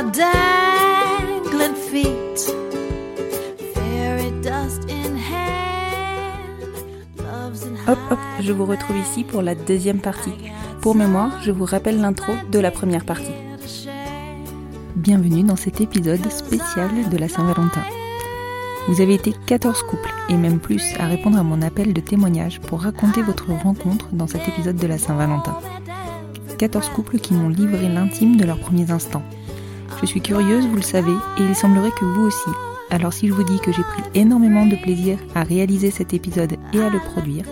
To my dangling feet. Fairy dust in hand, love's in Hop hop, je vous retrouve ici pour la deuxième partie. Pour mémoire, je vous rappelle l'intro de la première partie. Bienvenue dans cet épisode spécial de la Saint-Valentin. Vous avez été 14 couples, et même plus, à répondre à mon appel de témoignage pour raconter votre rencontre dans cet épisode de la Saint-Valentin. 14 couples qui m'ont livré l'intime de leurs premiers instants. Je suis curieuse, vous le savez, et il semblerait que vous aussi. Alors si je vous dis que j'ai pris énormément de plaisir à réaliser cet épisode et à le produire,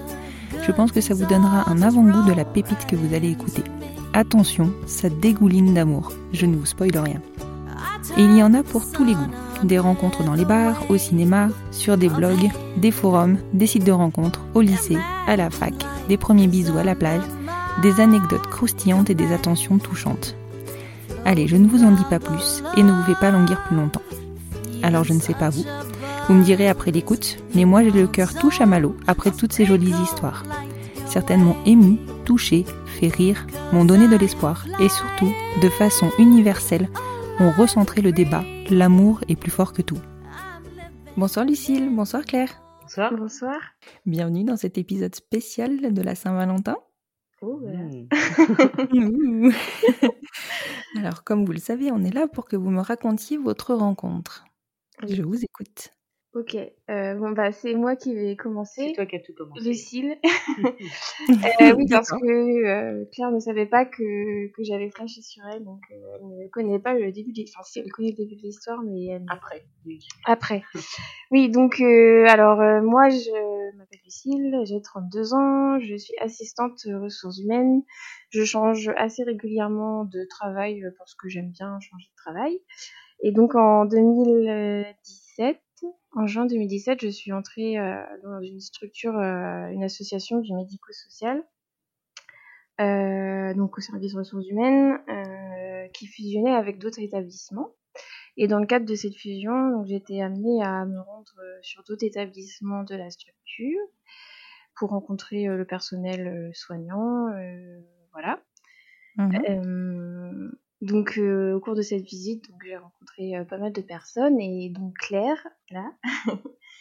je pense que ça vous donnera un avant-goût de la pépite que vous allez écouter. Attention, ça dégouline d'amour, je ne vous spoile rien. Et il y en a pour tous les goûts. Des rencontres dans les bars, au cinéma, sur des blogs, des forums, des sites de rencontres, au lycée, à la fac, des premiers bisous à la plage, des anecdotes croustillantes et des attentions touchantes. Allez, je ne vous en dis pas plus et ne vous fais pas languir plus longtemps. Alors je ne sais pas vous, vous me direz après l'écoute, mais moi j'ai le cœur tout chamallow après toutes ces jolies histoires. Certaines m'ont ému, touché, fait rire, m'ont donné de l'espoir et surtout, de façon universelle, ont recentré le débat. L'amour est plus fort que tout. Bonsoir Lucille, bonsoir Claire. Bonsoir. Bonsoir. Bienvenue dans cet épisode spécial de la Saint-Valentin. Oh, Mmh. Alors, comme vous le savez, on est là pour que vous me racontiez votre rencontre. Je vous écoute. Ok. Euh, bon, bah, c'est moi qui vais commencer. C'est toi qui as tout commencé. Lucille. Euh, oui, parce que euh, Claire ne savait pas que, que j'avais flashé sur elle, donc euh, elle ne connaît pas le début de l'histoire. Enfin, si, elle connaît le début de l'histoire, mais elle... Après. oui. après. Oui, donc, euh, alors, euh, moi, je m'appelle Lucille, j'ai 32 ans, je suis assistante ressources humaines. Je change assez régulièrement de travail parce que j'aime bien changer de travail. Et donc, en 2017, en juin 2017, je suis entrée euh, dans une structure, euh, une association du médico-social, euh, donc au service ressources humaines, euh, qui fusionnait avec d'autres établissements. Et dans le cadre de cette fusion, j'ai été amenée à me rendre sur d'autres établissements de la structure pour rencontrer le personnel soignant, euh, voilà. Euh, donc euh, au cours de cette visite, donc j'ai rencontré euh, pas mal de personnes et donc Claire là,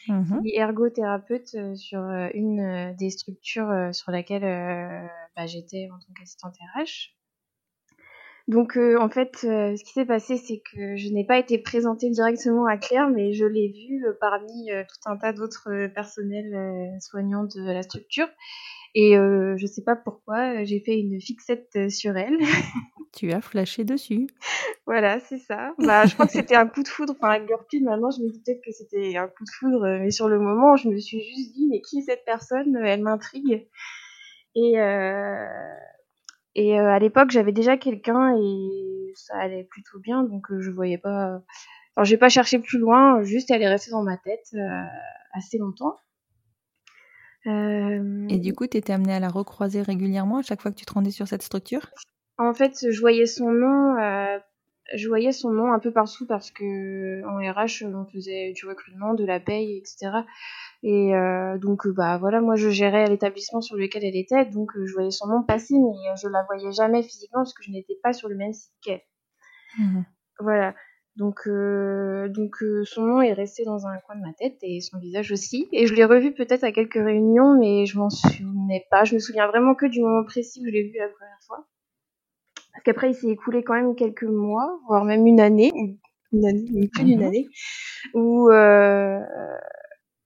Mhm. qui est ergothérapeute euh, sur euh, une des structures sur laquelle bah, j'étais en tant qu'assistante RH. Donc euh, en fait, ce qui s'est passé, c'est que je n'ai pas été présentée directement à Claire, mais je l'ai vue parmi tout un tas d'autres personnels soignants de la structure. Et euh, je sais pas pourquoi, euh, j'ai fait une fixette euh, sur elle. Tu as flashé dessus. Voilà, c'est ça. Bah, je crois que c'était un coup de foudre. Enfin, avec maintenant, je me dis peut-être que c'était un coup de foudre, mais sur le moment, je me suis juste dit, mais qui est cette personne? Elle m'intrigue. Et, euh, et euh, à l'époque, j'avais déjà quelqu'un et ça allait plutôt bien, donc euh, je voyais pas. Enfin, j'ai pas cherché plus loin, juste elle est restée dans ma tête euh, assez longtemps. Euh, Et du coup, tu étais amenée à la recroiser régulièrement à chaque fois que tu te rendais sur cette structure? En fait, je voyais son nom, euh, je voyais son nom un peu partout parce que en RH, on faisait du recrutement, de la paye, etc. Et euh, donc, bah voilà, moi je gérais l'établissement sur lequel elle était, donc je voyais son nom passer, mais je la voyais jamais physiquement parce que je n'étais pas sur le même site qu'elle. Mhm. Voilà. Donc, euh, donc euh, son nom est resté dans un coin de ma tête et son visage aussi. Et je l'ai revu peut-être à quelques réunions, mais je m'en souvenais pas. Je me souviens vraiment que du moment précis où je l'ai vu la première fois. Parce qu'après, il s'est écoulé quand même quelques mois, voire même une année, une année, plus d'une Mhm. année, où euh,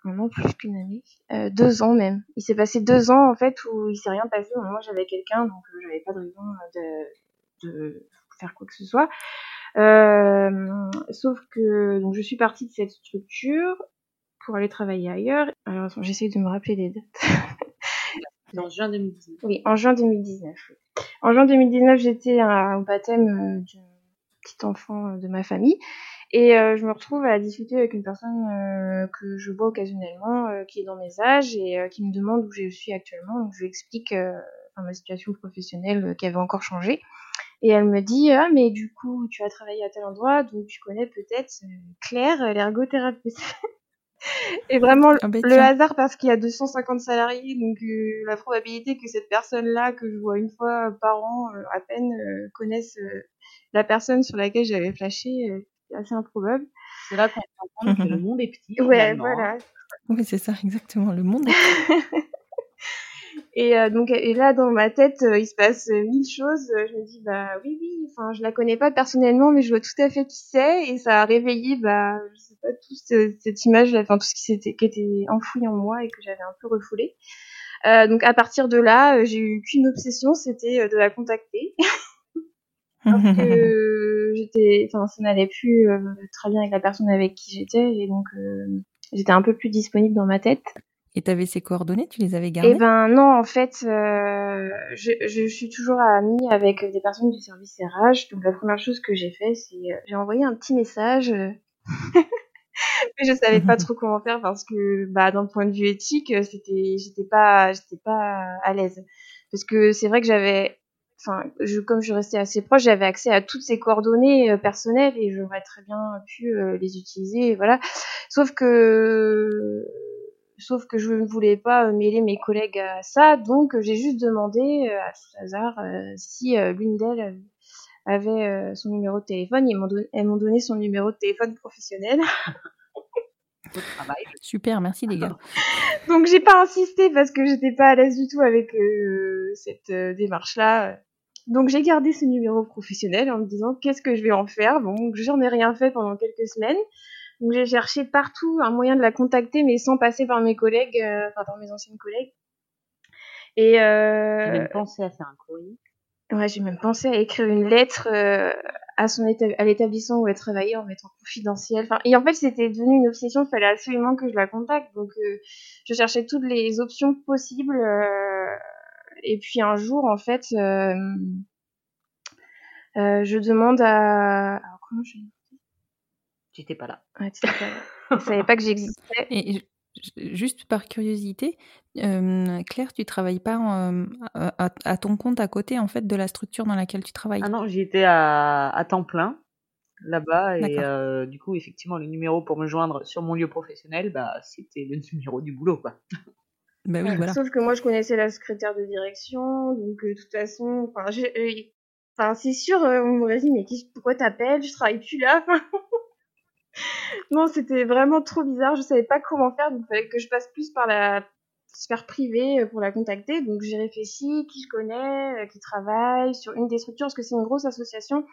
non plus qu'une année, euh, deux ans même. Il s'est passé deux ans en fait où il s'est rien passé. Moi, j'avais quelqu'un, donc j'avais pas de raison de, de faire quoi que ce soit. Euh, sauf que donc je suis partie de cette structure pour aller travailler ailleurs. Alors attends, j'essaie de me rappeler les dates. En juin 2019. Oui, en juin 2019. oui. En juin 2019, j'étais au baptême euh, d'un petit enfant euh, de ma famille. Et euh, je me retrouve à discuter avec une personne euh, que je vois occasionnellement, euh, qui est dans mes âges et qui me demande où je suis actuellement. Donc je lui explique ma situation professionnelle qui avait encore changé. Et elle me dit ah mais du coup tu as travaillé à tel endroit donc tu connais peut-être euh, Claire l'ergothérapeute. et vraiment le hasard parce qu'il y a 250 salariés donc euh, la probabilité que cette personne là que je vois une fois par an euh, à peine euh, connaisse euh, la personne sur laquelle j'avais flashé euh, c'est assez improbable. C'est là qu'on se rend compte que le monde est petit. Ouais finalement, voilà Oui, c'est ça, exactement. Le monde est Et euh, donc et là dans ma tête euh, il se passe euh, mille choses. Euh, Je me dis bah oui oui, enfin je la connais pas personnellement mais je vois tout à fait qui c'est et ça a réveillé bah je sais pas tout ce- cette image, enfin tout ce qui s'était qui était enfoui en moi et que j'avais un peu refoulé. Euh, donc à partir de là j'ai eu qu'une obsession, c'était de la contacter parce que j'étais, enfin ça n'allait plus très bien avec la personne avec qui j'étais et donc j'étais un peu plus disponible dans ma tête. Et t'avais ses coordonnées, tu les avais gardées? Eh ben non, en fait, euh, je, je suis toujours amie avec des personnes du service RH. Donc la première chose que j'ai fait, c'est euh, j'ai envoyé un petit message. euh, Mais je savais pas trop comment faire parce que bah d'un point de vue éthique, euh, c'était j'étais pas j'étais pas à l'aise parce que c'est vrai que j'avais enfin je comme je restais assez proche, j'avais accès à toutes ces coordonnées euh, personnelles et j'aurais très bien pu euh, les utiliser voilà. Sauf que sauf que je ne voulais pas euh, mêler mes collègues à ça, donc euh, j'ai juste demandé euh, à tout hasard euh, si euh, l'une d'elles avait euh, son numéro de téléphone. Ils m'ont don- elles m'ont donné son numéro de téléphone professionnel. Travail. Super, merci les gars. Donc j'ai pas insisté parce que j'étais pas à l'aise du tout avec euh, cette euh, démarche-là. Donc j'ai gardé ce numéro professionnel en me disant qu'est-ce que je vais en faire? Bon, donc, j'en ai rien fait pendant quelques semaines. Donc j'ai cherché partout un moyen de la contacter, mais sans passer par mes collègues, euh, enfin par mes anciennes collègues. Et J'ai euh, même pensé à faire un courrier. ouais, j'ai même pensé à écrire une lettre euh, à son à l'établissement où elle travaillait en mettant confidentiel. Enfin, et en fait, c'était devenu une obsession. Il fallait absolument que je la contacte. Donc, euh, je cherchais toutes les options possibles. euh, et puis un jour, en fait, euh, euh, je demande à. Alors, comment je. J'étais pas là. Ouais, tu pas, je savais pas que j'existais. Et ju- ju- juste par curiosité, euh, Claire, tu travailles pas en- à, ton compte à côté en fait de la structure dans laquelle tu travailles? Ah non, j'y étais à, à temps plein là-bas et euh, du coup effectivement le numéro pour me joindre sur mon lieu professionnel bah c'était le numéro du boulot quoi. Bah oui, voilà. Sauf que moi, je connaissais la secrétaire de direction, donc euh, de toute façon, enfin, euh, c'est sûr, euh, on m'aurait dit, mais pourquoi t'appelles? Je travaille plus là. Non, c'était vraiment trop bizarre. Je savais pas comment faire, donc il fallait que je passe plus par la sphère privée euh, pour la contacter. Donc j'ai réfléchi, qui je connais, euh, qui travaille sur une des structures, parce que c'est une grosse association.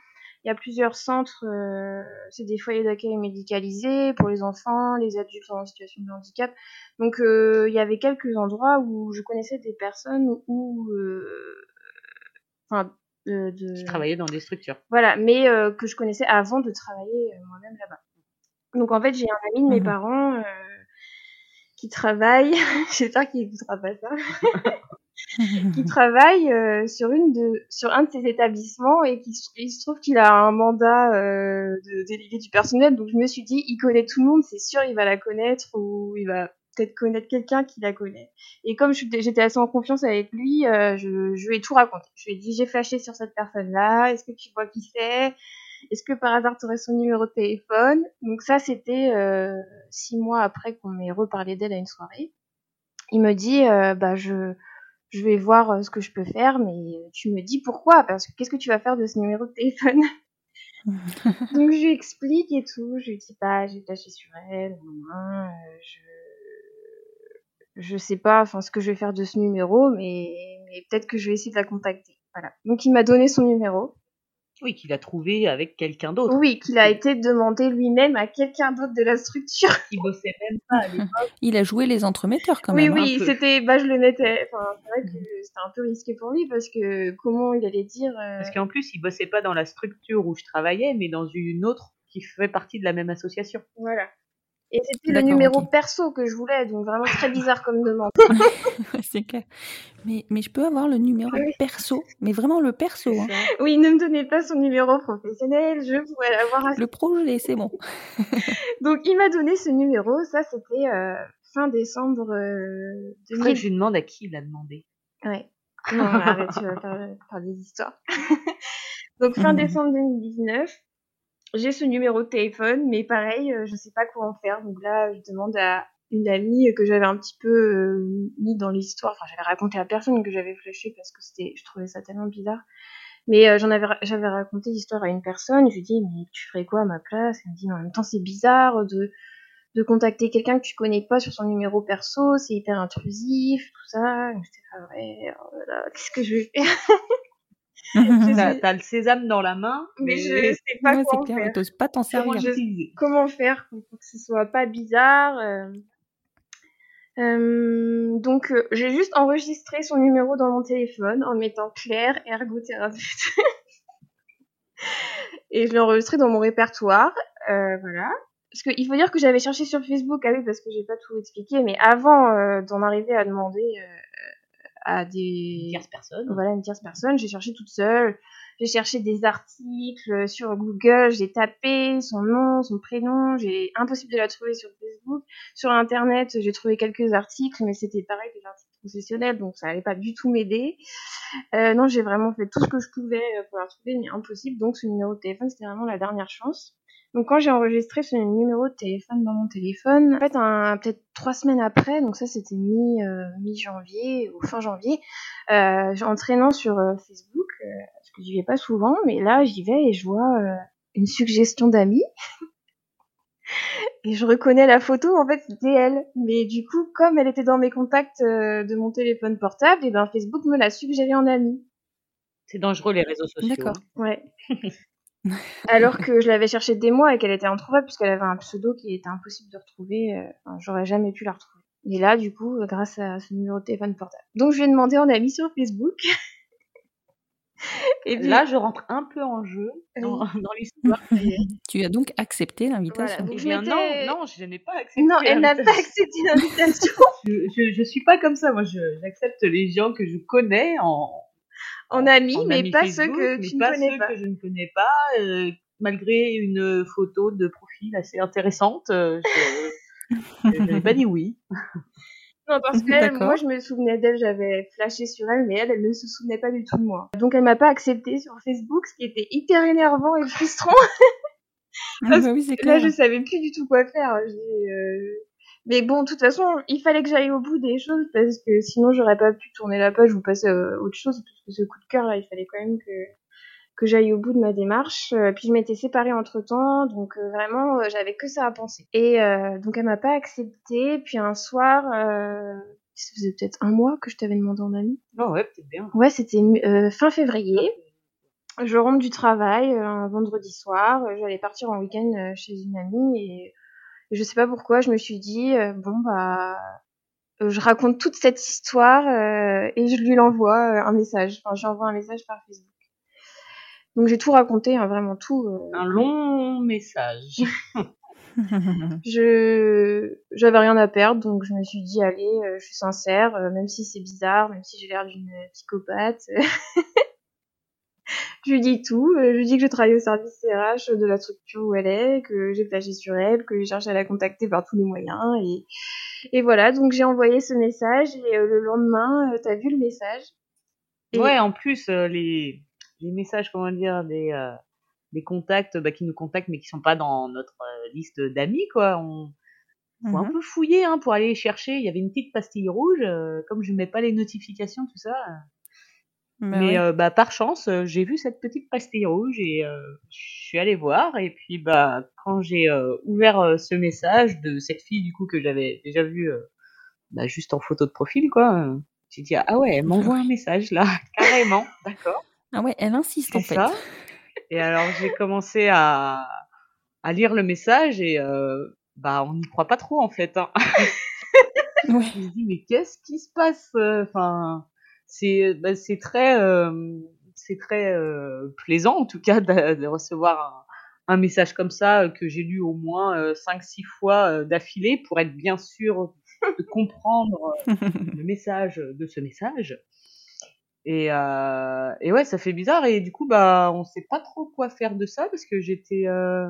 Il y a plusieurs centres, euh, c'est des foyers d'accueil médicalisés pour les enfants, les adultes en situation de handicap. Donc euh, il y avait quelques endroits où je connaissais des personnes où, euh, enfin, de, de- Qui dans des structures. voilà, mais euh, que je connaissais avant de travailler euh, moi-même là-bas. Donc en fait, j'ai un ami de mes Mhm. parents euh, qui travaille, j'espère qu'il écoutera pas ça, qui travaille euh, sur une de sur un de ces établissements et qui se- il se trouve qu'il a un mandat euh, de délégué du personnel. Donc je me suis dit, il connaît tout le monde, c'est sûr, il va la connaître ou il va peut-être connaître quelqu'un qui la connaît. Et comme j'étais assez en confiance avec lui, je, je lui ai tout raconté. Je lui ai dit, j'ai flashé sur cette personne-là. Est-ce que tu vois qui c'est? Est-ce que par hasard tu aurais son numéro de téléphone? Donc ça, c'était euh, six mois après qu'on m'ait reparlé d'elle à une soirée. Il me dit, euh, bah je je vais voir euh, ce que je peux faire, mais tu me dis pourquoi? Parce que qu'est-ce que tu vas faire de ce numéro de téléphone? Donc je lui explique et tout. Je lui dis pas, j'ai flashé sur elle. je je sais pas, enfin ce que je vais faire de ce numéro, mais, mais peut-être que je vais essayer de la contacter. Voilà. Donc il m'a donné son numéro. Oui, qu'il a trouvé avec quelqu'un d'autre. Oui, qu'il a été demandé lui-même à quelqu'un d'autre de la structure. Il bossait même pas à l'époque. Il a joué les entremetteurs quand Oui, même. hein. oui, peu. c'était, bah, je le mettais, enfin, c'est vrai que c'était un peu risqué pour lui parce que comment il allait dire, euh, Parce qu'en plus, il bossait pas dans la structure où je travaillais, mais dans une autre qui fait partie de la même association. voilà. Et c'était le numéro perso que je voulais, donc vraiment très bizarre comme demande. Ouais, c'est clair. Mais, mais je peux avoir le numéro Oui. perso, mais vraiment le perso. hein. Oui, ne me donnez pas son numéro professionnel, je pourrais l'avoir à Le projet, c'est bon. Donc il m'a donné ce numéro, ça c'était euh, fin décembre euh, Faudrait 2000. que je lui demande à qui il a demandé. Ouais. Non, arrête, tu vas faire, faire des histoires. Donc fin Mhm. décembre 2019, j'ai ce numéro de téléphone, mais pareil, euh, je sais pas quoi en faire. Donc là, je demande à une amie que j'avais un petit peu euh, mis dans l'histoire. Enfin, j'avais raconté à personne que j'avais flashé parce que c'était, je trouvais ça tellement bizarre. Mais euh, j'en avais, j'avais raconté l'histoire à une personne. Je lui dis, mais tu ferais quoi à ma place? Elle me dit, mais en même temps, c'est bizarre de de contacter quelqu'un que tu connais pas sur son numéro perso, c'est hyper intrusif, tout ça. J'étais là, ouais, oh qu'est-ce que je vais faire? T'as t'as le sésame dans la main, Mais mais, je sais pas Ouais, quoi c'est en clair, faire. mais t'oses pas t'en comment servir. Comment faire pour que ce soit pas bizarre euh. Euh, donc euh, j'ai juste enregistré son numéro dans mon téléphone en mettant Claire ergothérapeute et je l'ai enregistré dans mon répertoire euh, voilà parce qu'il faut dire que j'avais cherché sur Facebook ah oui parce que j'ai pas tout expliqué mais avant euh, d'en arriver à demander euh, à des tierce personne. voilà une tierce personne. J'ai cherché toute seule. J'ai cherché des articles sur Google. J'ai tapé son nom son prénom. J'ai impossible de la trouver sur Facebook. Sur internet j'ai trouvé quelques articles mais c'était pareil des articles professionnels donc ça allait pas du tout m'aider. Euh, non j'ai vraiment fait tout ce que je pouvais euh, pour la trouver mais impossible. Donc ce numéro de téléphone c'était vraiment la dernière chance donc quand j'ai enregistré ce numéro de téléphone dans mon téléphone, en fait, un- peut-être trois semaines après, donc ça c'était mi euh, mi janvier ou fin janvier, euh, en traînant sur euh, Facebook, euh, parce que j'y vais pas souvent, mais là j'y vais et je vois euh, une suggestion d'amis. Et je reconnais la photo, en fait, c'était elle. Mais du coup, comme elle était dans mes contacts euh, de mon téléphone portable, et ben Facebook me l'a suggéré en ami. C'est dangereux les réseaux sociaux. D'accord. hein. Ouais. Alors que je l'avais cherché des mois et qu'elle était introuvable puisqu'elle avait un pseudo qui était impossible de retrouver. euh, enfin, j'aurais jamais pu la retrouver. Et là, du coup, euh, grâce à ce numéro de téléphone portable. Donc, je lui ai demandé en ami sur Facebook. et puis, Là, je rentre un peu en jeu dans, dans l'histoire. Tu as donc accepté voilà. l'invitation. Donc, Eh non, non, je n'ai pas accepté. Non, elle n'a pas accepté l'invitation Je, je suis pas comme ça. Moi, je- j'accepte les gens que je connais en, en ami, en mais pas Facebook, ceux que tu ne pas connais ceux pas. que je ne connais pas, euh, malgré une photo de profil assez intéressante. euh, je je n'ai pas dit oui. Non, parce que moi, je me souvenais d'elle, j'avais flashé sur elle, mais elle, elle ne se souvenait pas du tout de moi. Donc, elle m'a pas accepté sur Facebook, ce qui était hyper énervant et frustrant. Ah bah oui, Là, je savais plus du tout quoi faire. J'ai, euh, Mais bon, de toute façon, il fallait que j'aille au bout des choses parce que sinon, j'aurais pas pu tourner la page ou passer à autre chose. Parce que ce coup de cœur, là, il fallait quand même que que j'aille au bout de ma démarche. Euh, puis je m'étais séparée entre temps, donc euh, vraiment, euh, j'avais que ça à penser. Et euh, donc, elle m'a pas accepté. Puis un soir, euh, ça faisait peut-être un mois que je t'avais demandé en ami. Non, ouais, peut-être bien. Ouais, c'était euh, fin février. Je rentre du travail euh, un vendredi soir. euh, J'allais partir en week-end euh, chez une amie et je sais pas pourquoi je me suis dit euh, bon bah euh, je raconte toute cette histoire euh, et je lui l'envoie un message. Enfin, j'envoie un message par Facebook. Donc j'ai tout raconté, hein, vraiment tout. euh. Un long message. Je j'avais rien à perdre, donc je me suis dit allez, euh, je suis sincère, euh, même si c'est bizarre, même si j'ai l'air d'une psychopathe. je lui dis tout, euh, je lui dis que je travaille au service RH de la structure où elle est, que j'ai flashé sur elle, que j'ai cherché à la contacter par tous les moyens et et voilà, donc j'ai envoyé ce message et euh, le lendemain, euh, t'as vu le message? Et- Ouais, en plus, euh, les, les messages, comment dire, des, des contacts bah, qui nous contactent mais qui sont pas dans notre liste d'amis, quoi. On faut un Mhm. peu fouiller hein, pour aller chercher. Il y avait une petite pastille rouge, comme je mets pas les notifications, tout ça. Bah mais euh, bah, par chance, euh, j'ai vu cette petite pastille rouge et euh, je suis allée voir. Et puis, bah, quand j'ai euh, ouvert euh, ce message de cette fille, du coup, que j'avais déjà vu euh, bah, juste en photo de profil, quoi, j'ai dit, ah ouais, elle m'envoie un message là, carrément, d'accord. Ah ouais, elle insiste en fait. ça. Et alors j'ai commencé à, à lire le message et euh, bah on n'y croit pas trop en fait. Hein. Ouais. Je me dis mais qu'est-ce qui se passe euh, Enfin, c'est bah, c'est très euh, c'est très euh, plaisant en tout cas de, de recevoir un, un message comme ça euh, que j'ai lu au moins euh, cinq six fois euh, d'affilée pour être bien sûr de comprendre le message de ce message. Et, euh, et ouais, ça fait bizarre. Et du coup, bah, on sait pas trop quoi faire de ça parce que j'étais, euh,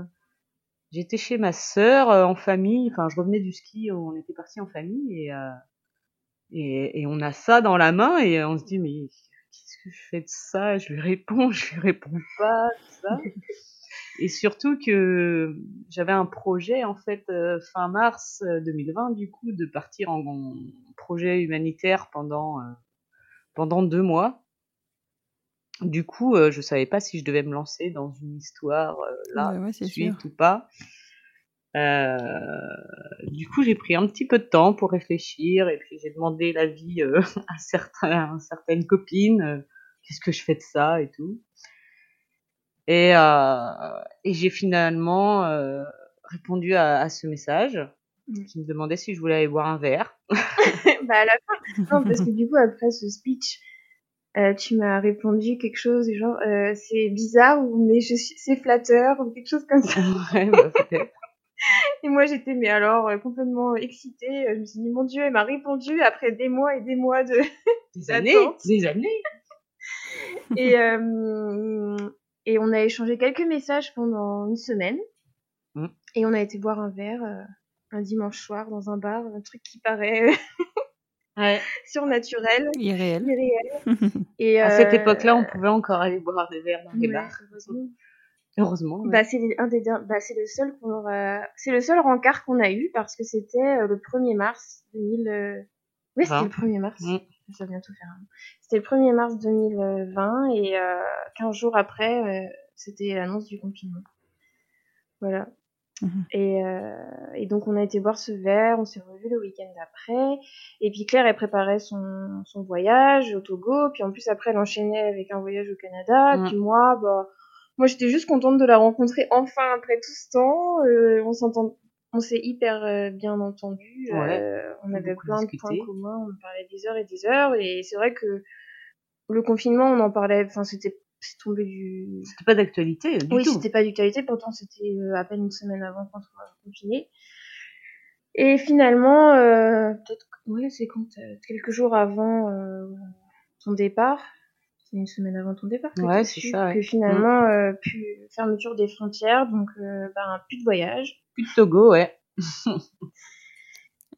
j'étais chez ma sœur euh, en famille. Enfin, je revenais du ski, on était partis en famille et, et, et on a ça dans la main et on se dit mais qu'est-ce que je fais de ça? Je lui réponds, je lui réponds pas, tout ça. Et surtout que j'avais un projet en fait euh, fin mars euh, 2020 du coup de partir en, en projet humanitaire pendant euh, pendant deux mois. Du coup, euh, je savais pas si je devais me lancer dans une histoire euh, là Ouais, suite sûr. ou pas. Euh, du coup, j'ai pris un petit peu de temps pour réfléchir et puis j'ai demandé l'avis euh, à, certains, à certaines copines. euh, Qu'est-ce que je fais de ça et tout. Et, euh, et j'ai finalement euh, répondu à, à ce message Mm. qui me demandait si je voulais aller boire un verre. bah à la fin, non, parce que du coup, après ce speech, euh, tu m'as répondu quelque chose du genre, euh, c'est bizarre, ou mais je suis, c'est flatteur, ou quelque chose comme ça. ouais, bah, peut-être. Et moi, j'étais, mais alors, euh, complètement excitée. Je me suis dit, mon Dieu, elle m'a répondu après des mois et des mois de... Des années, des années. et, euh, et on a échangé quelques messages pendant une semaine. Mm. Et on a été boire un verre euh, un dimanche soir dans un bar, un truc qui paraît Ouais. surnaturel, Irréel. irréel. Et, À cette euh, époque-là, on pouvait encore aller boire des verres dans les ouais, bars. Heureusement. Ouais. Bah, c'est un des bah, c'est le seul qu'on aura- c'est le seul rencard qu'on a eu parce que c'était euh, le 1er mars 2000 euh, oui c'était le 1er mars Mm. ça va bientôt faire un c'était le 1er mars 2020 et euh, 15 jours après euh, c'était l'annonce du confinement voilà Mhm. et, euh, et donc on a été boire ce verre on s'est revu le week-end d'après et puis Claire elle préparait son, son voyage au Togo puis en plus après elle enchaînait avec un voyage au Canada Mm. puis moi bah moi, j'étais juste contente de la rencontrer enfin après tout ce temps. Euh, on s'entend, on s'est hyper euh, bien entendu. Ouais. Euh, on avait plein discuté. de points communs. On parlait des heures et des heures. Et c'est vrai que le confinement, on en parlait. Enfin, c'était c'est tombé du. C'était pas d'actualité du oui, c'était pas d'actualité. Pourtant, c'était euh, à peine une semaine avant qu'on soit confiné. Et finalement, euh, peut-être, ouais, c'est quand euh, quelques jours avant euh, ton départ. C'est une semaine avant ton départ que Ouais, c'est ça, ouais. que finalement, euh, plus fermeture des frontières, donc euh, bah, plus de voyage. Plus de Togo, ouais.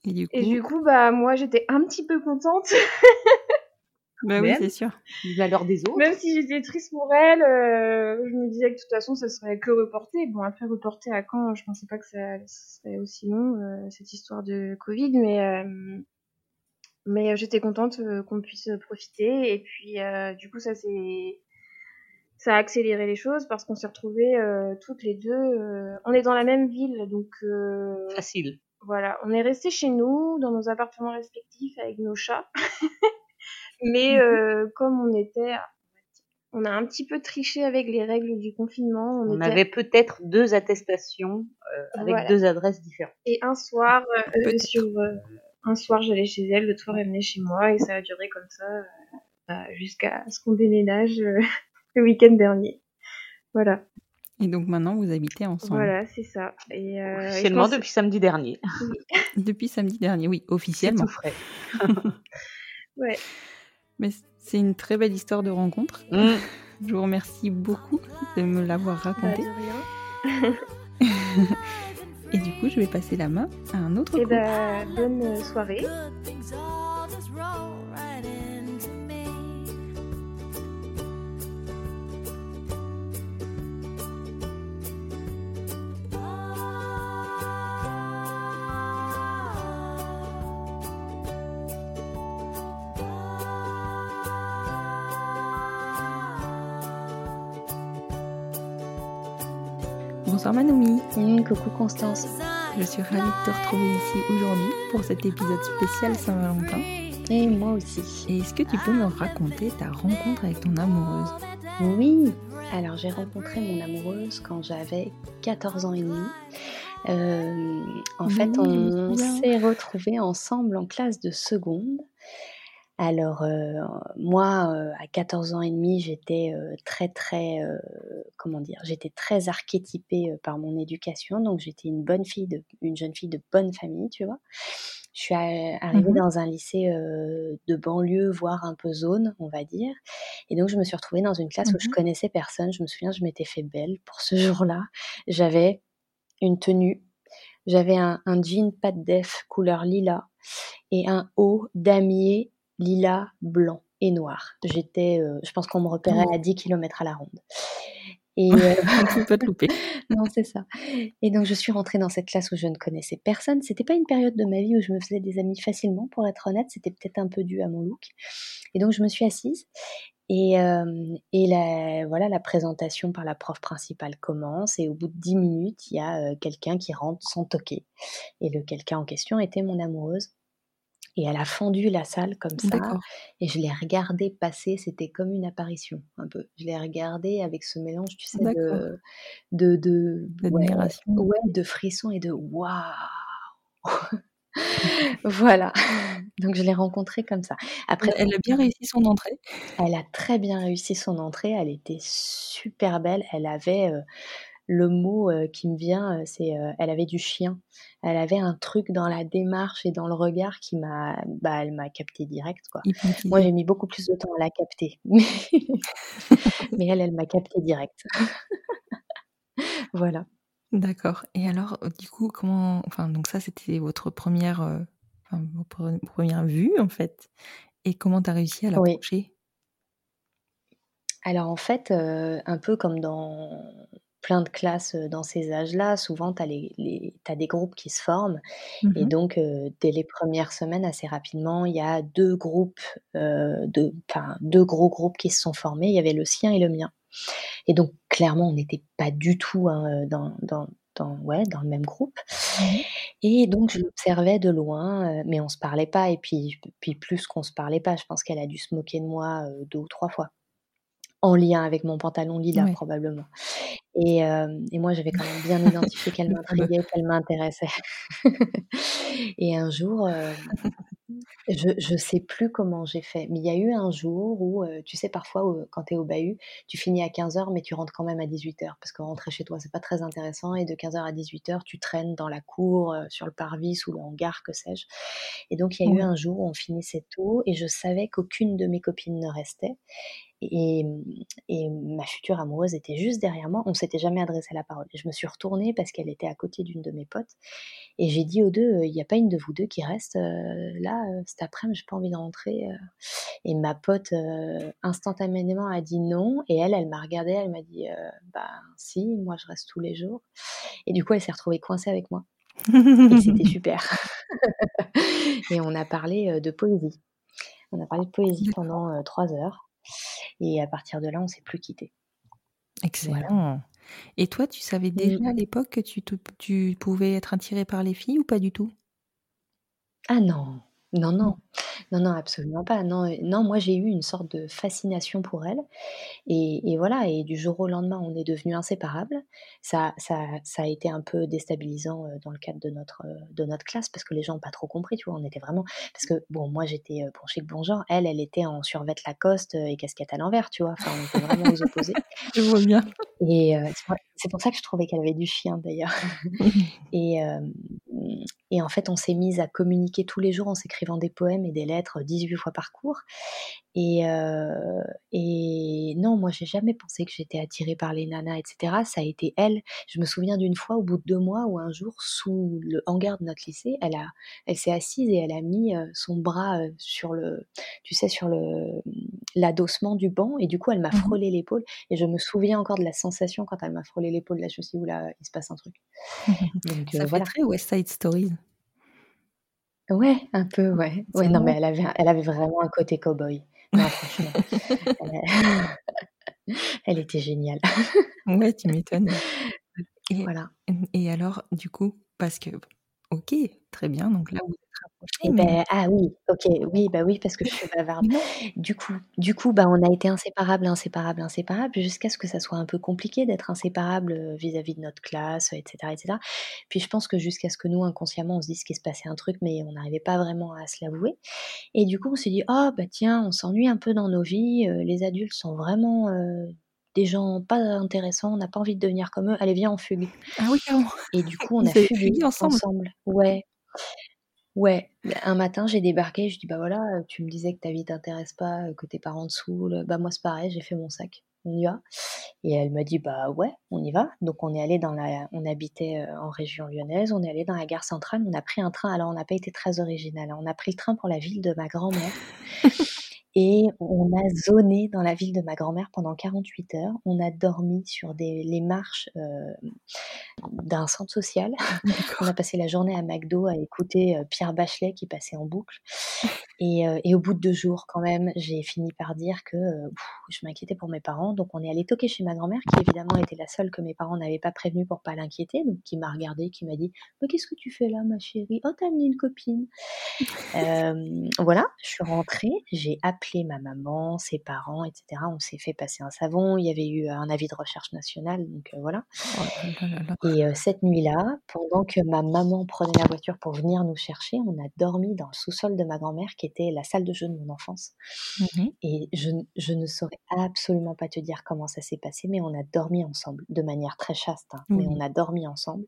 Et du coup, Et du coup, bah moi j'étais un petit peu contente, bah oui, même. c'est sûr. Du malheur des autres. même si j'étais triste pour elle. euh, je me disais que de toute façon ça serait que reporté. Bon après reporté à quand? Je pensais pas que ça serait aussi long euh, cette histoire de Covid, mais euh, mais euh, j'étais contente euh, qu'on puisse profiter. Et puis euh, du coup ça c'est ça a accéléré les choses parce qu'on s'est retrouvés euh, toutes les deux. euh, on est dans la même ville, donc euh, Facile. Voilà, on est resté chez nous, dans nos appartements respectifs avec nos chats. Mais Mhm. euh, comme on était, on a un petit peu triché avec les règles du confinement. On, On était... avait peut-être deux attestations euh, avec Voilà. deux adresses différentes. Et un soir, euh, sur euh, un soir, j'allais chez elle, l'autre soir, elle venait chez moi, et ça a duré comme ça euh, bah, jusqu'à ce qu'on déménage euh, le week-end dernier. Voilà, Et donc maintenant, vous habitez ensemble. voilà, c'est ça. Et, euh, Officiellement pense- depuis samedi dernier. Depuis samedi dernier, oui, officiellement. tout frais. Ouais. Mais c'est une très belle histoire de rencontre. Mm. Je vous remercie beaucoup de me l'avoir Bah, raconté. de rien. Et du coup, je vais passer la main à un autre Et couple. bah, bonne euh, soirée. Bonsoir Manoumi. coucou Constance. Je suis ravie de te retrouver ici aujourd'hui pour cet épisode spécial Saint-Valentin. Et moi aussi. Et est-ce que tu peux me raconter ta rencontre avec ton amoureuse? Oui. Alors j'ai rencontré mon amoureuse quand j'avais 14 ans et demi. Euh, en fait, on s'est retrouvés ensemble en classe de seconde. Alors euh, moi, euh, à 14 ans et demi, j'étais très très, comment dire, j'étais très archétypée par mon éducation, donc j'étais une bonne fille, de, une jeune fille de bonne famille, tu vois. Je suis arrivée mmh dans un lycée de banlieue, voire un peu zone, on va dire. Et donc, je me suis retrouvée dans une classe où je mmh connaissais personne. Je me souviens, je m'étais fait belle pour ce jour-là. J'avais une tenue, j'avais un, jean pas de def couleur lilas et un haut damier lilas, blanc et noir. J'étais, je pense qu'on me repérait oh. à 10 km à la ronde. Et euh, on peut te louper. non, c'est ça. Et donc je suis rentrée dans cette classe où je ne connaissais personne. C'était pas une période de ma vie où je me faisais des amis facilement, pour être honnête. C'était peut-être un peu dû à mon look. Et donc je me suis assise. Et, euh, et la, voilà, la présentation par la prof principale commence. Et au bout de dix minutes, il y a euh, quelqu'un qui rentre sans toquer. Et le quelqu'un en question était mon amoureuse. Et elle a fendu la salle comme ça. Et je l'ai regardée passer, c'était comme une apparition, un peu. Je l'ai regardée avec ce mélange, tu sais, de, de, de, ouais, de frissons et de waouh voilà. Donc je l'ai rencontrée comme ça. Après, elle a bien réussi son entrée. Elle a très bien réussi son entrée. Elle était super belle. Elle avait euh, le mot qui me vient, c'est elle avait du chien. Elle avait un truc dans la démarche et dans le regard qui m'a, bah, elle m'a capté direct quoi. Moi j'ai mis beaucoup plus de temps à la capter, mais elle, elle m'a capté direct. voilà. D'accord. Et alors, du coup, comment, enfin, donc ça c'était votre première, enfin, première vue en fait. Et comment tu as réussi à l'approcher? Alors en fait, un peu comme dans plein de classes dans ces âges-là, souvent tu as, les, des groupes qui se forment. Et mmh donc, dès les premières semaines, assez rapidement, il y a deux groupes, de, deux gros groupes qui se sont formés. Il y avait le sien et le mien. Et donc, clairement, on n'était pas du tout hein, dans, dans, dans, ouais, dans le même groupe. Mmh et donc, je l'observais de loin, mais on se parlait pas. Et puis, puis plus qu'on se parlait pas, je pense qu'elle a dû se moquer de moi deux ou trois fois en lien avec mon pantalon lilas probablement. Et, et moi, j'avais quand même bien identifié qu'elle m'intriguait, qu'elle m'intéressait. et un jour, je ne sais plus comment j'ai fait, mais il y a eu un jour où, tu sais, parfois, quand tu es au bahut, tu finis à 15h, mais tu rentres quand même à 18h, parce que rentrer chez toi, c'est pas très intéressant, et de 15h à 18h, tu traînes dans la cour, sur le parvis, ou le hangar, que sais-je. Et donc, il y a eu un jour où on finissait tôt, et je savais qu'aucune de mes copines ne restait. Et, et, ma future amoureuse était juste derrière moi. On s'était jamais adressé la parole. je me suis retournée parce qu'elle était à côté d'une de mes potes. Et j'ai dit aux deux, il n'y a pas une de vous deux qui reste là cet après-midi, j'ai pas envie de rentrer. Et ma pote instantanément a dit non. Et elle, elle m'a regardée, elle m'a dit, bah si, moi je reste tous les jours. Et du coup, elle s'est retrouvée coincée avec moi. et c'était super. et on a parlé de poésie. On a parlé de poésie pendant trois heures. Et à partir de là, on s'est plus quitté. Excellent. Et toi, tu savais déjà à l'époque que tu, tu pouvais être attiré par les filles ou pas du tout? Ah non, non, non. Non, non, absolument pas. Non, non, moi j'ai eu une sorte de fascination pour elle et voilà et du jour au lendemain, on est devenus inséparables. Ça ça ça a été un peu déstabilisant, dans le cadre de notre, de notre classe parce que les gens n'ont pas trop compris, tu vois? On était vraiment parce que bon, moi j'étais, bon chic, bon genre, elle, elle était en survêt Lacoste, et casquette à l'envers, tu vois? Enfin, on était vraiment aux opposés Je vois bien. et c'est pour ça que je trouvais qu'elle avait du chien d'ailleurs et et en fait, on s'est mis à communiquer tous les jours en s'écrivant des poèmes et des lettres 18 fois par cours et, et non, moi j'ai jamais pensé que j'étais attirée par les nanas, etc. Ça a été elle. Je me souviens d'une fois, au bout de deux mois, où un jour, sous le hangar de notre lycée, elle a, elle s'est assise et elle a mis son bras sur le, tu sais, sur le l'adossement du banc et du coup elle m'a mmh frôlé l'épaule et je me souviens encore de la sensation quand elle m'a frôlé l'épaule. Là, je me suis dit, là, il se passe un truc. Donc, Ça fait très West Side Story. Ouais, un peu, ouais. Ouais, non, mais elle avait, elle avait vraiment un côté cow-boy. Non, elle, était géniale. Ouais, tu m'étonnes. Et, voilà. Et alors, du coup, parce que, ok, très bien, donc là, eh ben, ah oui, OK, oui, bah oui, parce que je suis bavarde. Du coup du coup, bah, on a été inséparables, inséparables, inséparables, jusqu'à ce que ça soit un peu compliqué d'être inséparables, vis-à-vis de notre classe, etc., etc. Puis je pense que jusqu'à ce que nous, inconsciemment, on se dise qu'il se passait un truc, mais on n'arrivait pas vraiment à se l'avouer. Et du coup, on s'est dit: «Oh bah tiens, on s'ennuie un peu dans nos vies, les adultes sont vraiment, des gens pas intéressants, on n'a pas envie de devenir comme eux, allez viens on fugue. Ah oui. Et du coup on a fugué ensemble. Ouais. Ouais, un matin j'ai débarqué, je dis bah voilà, tu me disais que ta vie t'intéresse pas, que tes parents te saoulent, bah moi c'est pareil, j'ai fait mon sac, on y va. Et elle m'a dit bah ouais, on y va. Donc on est allé dans la, on habitait en région lyonnaise, on est allé dans la gare centrale, on a pris un train. Alors on n'a pas été très original, hein. on a pris le train pour la ville de ma grand-mère. Et on a zoné dans la ville de ma grand-mère pendant 48 heures. On a dormi sur des, les marches euh, d'un centre social. on a passé la journée à McDo à écouter euh, Pierre Bachelet qui passait en boucle. Et, euh, et, au bout de deux jours, quand même, j'ai fini par dire que je m'inquiétais pour mes parents. Donc, on est allé toquer chez ma grand-mère, qui évidemment était la seule que mes parents n'avaient pas prévenue pour pas l'inquiéter. Donc, qui m'a regardé, qui m'a dit Mais qu'est-ce que tu fais là, ma chérie? Oh, t'as amené une copine. voilà, je suis rentrée, j'ai appelé ma maman, ses parents, etc. On s'est fait passer un savon. Il y avait eu un avis de recherche nationale, donc voilà. Oh Et cette nuit-là, pendant que ma maman prenait la voiture pour venir nous chercher, on a dormi dans le sous-sol de ma grand-mère, qui était la salle de jeu de mon enfance. Mmh Et je, je, ne saurais absolument pas te dire comment ça s'est passé, mais on a dormi ensemble, de manière très chaste, hein, mais on a dormi ensemble.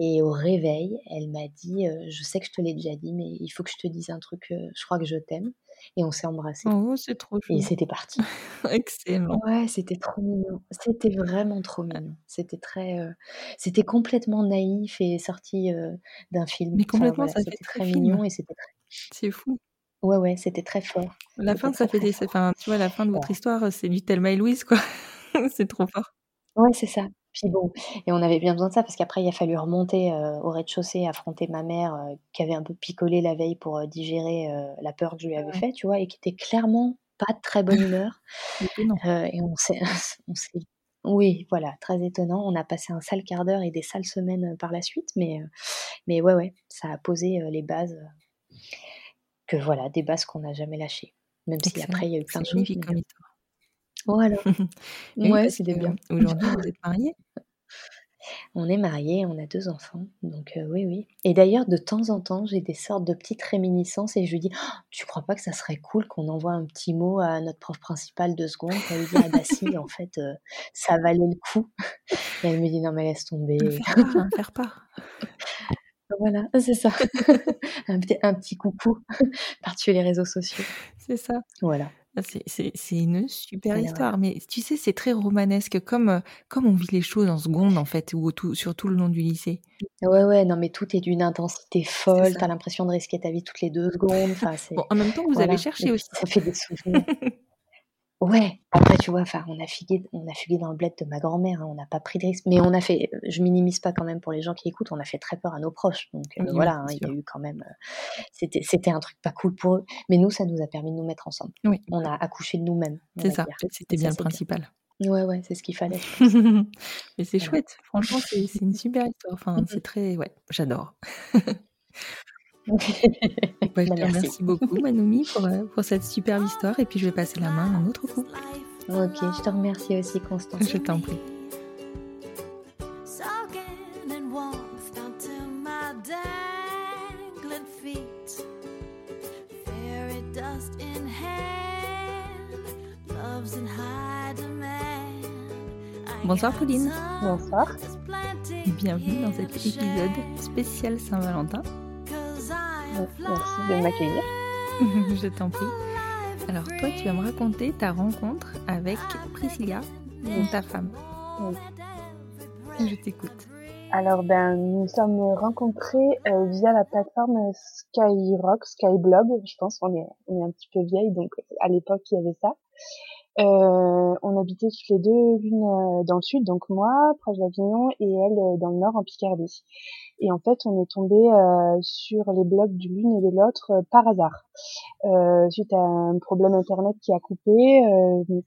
Et au réveil, elle m'a dit, je sais que je te l'ai déjà dit, mais il faut que je te dise un truc, je crois que je t'aime. Et on s'est embrassés. Oh, c'est trop chou. Et c'était parti. Excellent. Ouais, c'était trop mignon. C'était vraiment trop mignon. C'était très, c'était complètement naïf et sorti d'un film. Mais complètement, ça c'était très mignon et c'était très. C'est fou. Ouais, ouais, c'était très fort. La fin, ça fait des, enfin, tu vois, la fin de votre histoire, c'est du Thelma et Louise, quoi. c'est trop fort. Ouais, c'est ça. Puis bon, et on avait bien besoin de ça parce qu'après il a fallu remonter, au rez-de-chaussée, affronter ma mère, qui avait un peu picolé la veille pour, digérer, la peur que je lui avais fait, tu vois? Et qui était clairement pas de très bonne humeur. et on s'est on s'est oui, voilà, très étonnant. On a passé un sale quart d'heure et des sales semaines, par la suite, mais mais ouais, ouais, ça a posé, les bases, que voilà, des bases qu'on n'a jamais lâchées. Même si après il y a eu plein de choses, voilà. Ouais, c'était bien. Aujourd'hui, vous êtes mariés? On est mariés, on a deux enfants, donc oui, oui. Et d'ailleurs, de temps en temps, j'ai des sortes de petites réminiscences et je lui dis: «Oh, «Tu crois pas que ça serait cool qu'on envoie un petit mot à notre prof principale de seconde pour lui dire: "Ah bah si, en fait, ça valait le coup"?» et elle me dit: «Non mais laisse tomber». Faire part, Voilà, c'est ça. Un petit un petit coucou par-dessus les réseaux sociaux. C'est ça. Voilà. Ah, c'est une super histoire, mais tu sais, c'est très romanesque, comme, euh, comme on vit les choses en secondes, en fait, ou tout, sur tout le long du lycée. Ouais, ouais, non, mais tout est d'une intensité folle, t'as l'impression de risquer ta vie toutes les deux secondes. Enfin, bon, en même temps, vous avez cherché aussi. Ça fait des souvenirs. Ouais, après tu vois, enfin on a fugué, on a fugué dans le bled de ma grand-mère, hein, on n'a pas pris de risque, mais on a fait, je minimise pas quand même pour les gens qui écoutent, on a fait très peur à nos proches, donc euh, voilà, hein, il y a eu quand même, euh, c'était c'était un truc pas cool pour eux, mais nous ça nous a permis de nous mettre ensemble. Oui. On a accouché de nous-mêmes. C'est ça, c'était bien le principal. Ouais, ouais, c'est ce qu'il fallait. mais c'est chouette, franchement c'est une super histoire, enfin c'est très, ouais, j'adore. Bah, bah, merci. beaucoup Manoumi pour, euh, pour, cette superbe histoire et puis je vais passer la main à un autre coup. Ok, je te remercie aussi Constance. Je t'en prie. Bonsoir Pauline. Bonsoir. Bienvenue dans cet épisode spécial Saint-Valentin. Merci de m'accueillir. Je t'en prie. Alors toi, tu vas me raconter ta rencontre avec Priscilla, ta femme. Je t'écoute. Alors ben nous sommes rencontrés euh, via la plateforme Skyrock, Skyblog, je pense. On est on est un petit peu vieille, donc à l'époque il y avait ça. Euh, on habitait toutes les deux, l'une euh, dans le sud, donc moi, proche d'Avignon, et elle dans le nord, en Picardie. Et en fait, on est tombé euh, sur les blogs de l'une et de l'autre euh, par hasard. Euh, suite à un problème internet qui a coupé,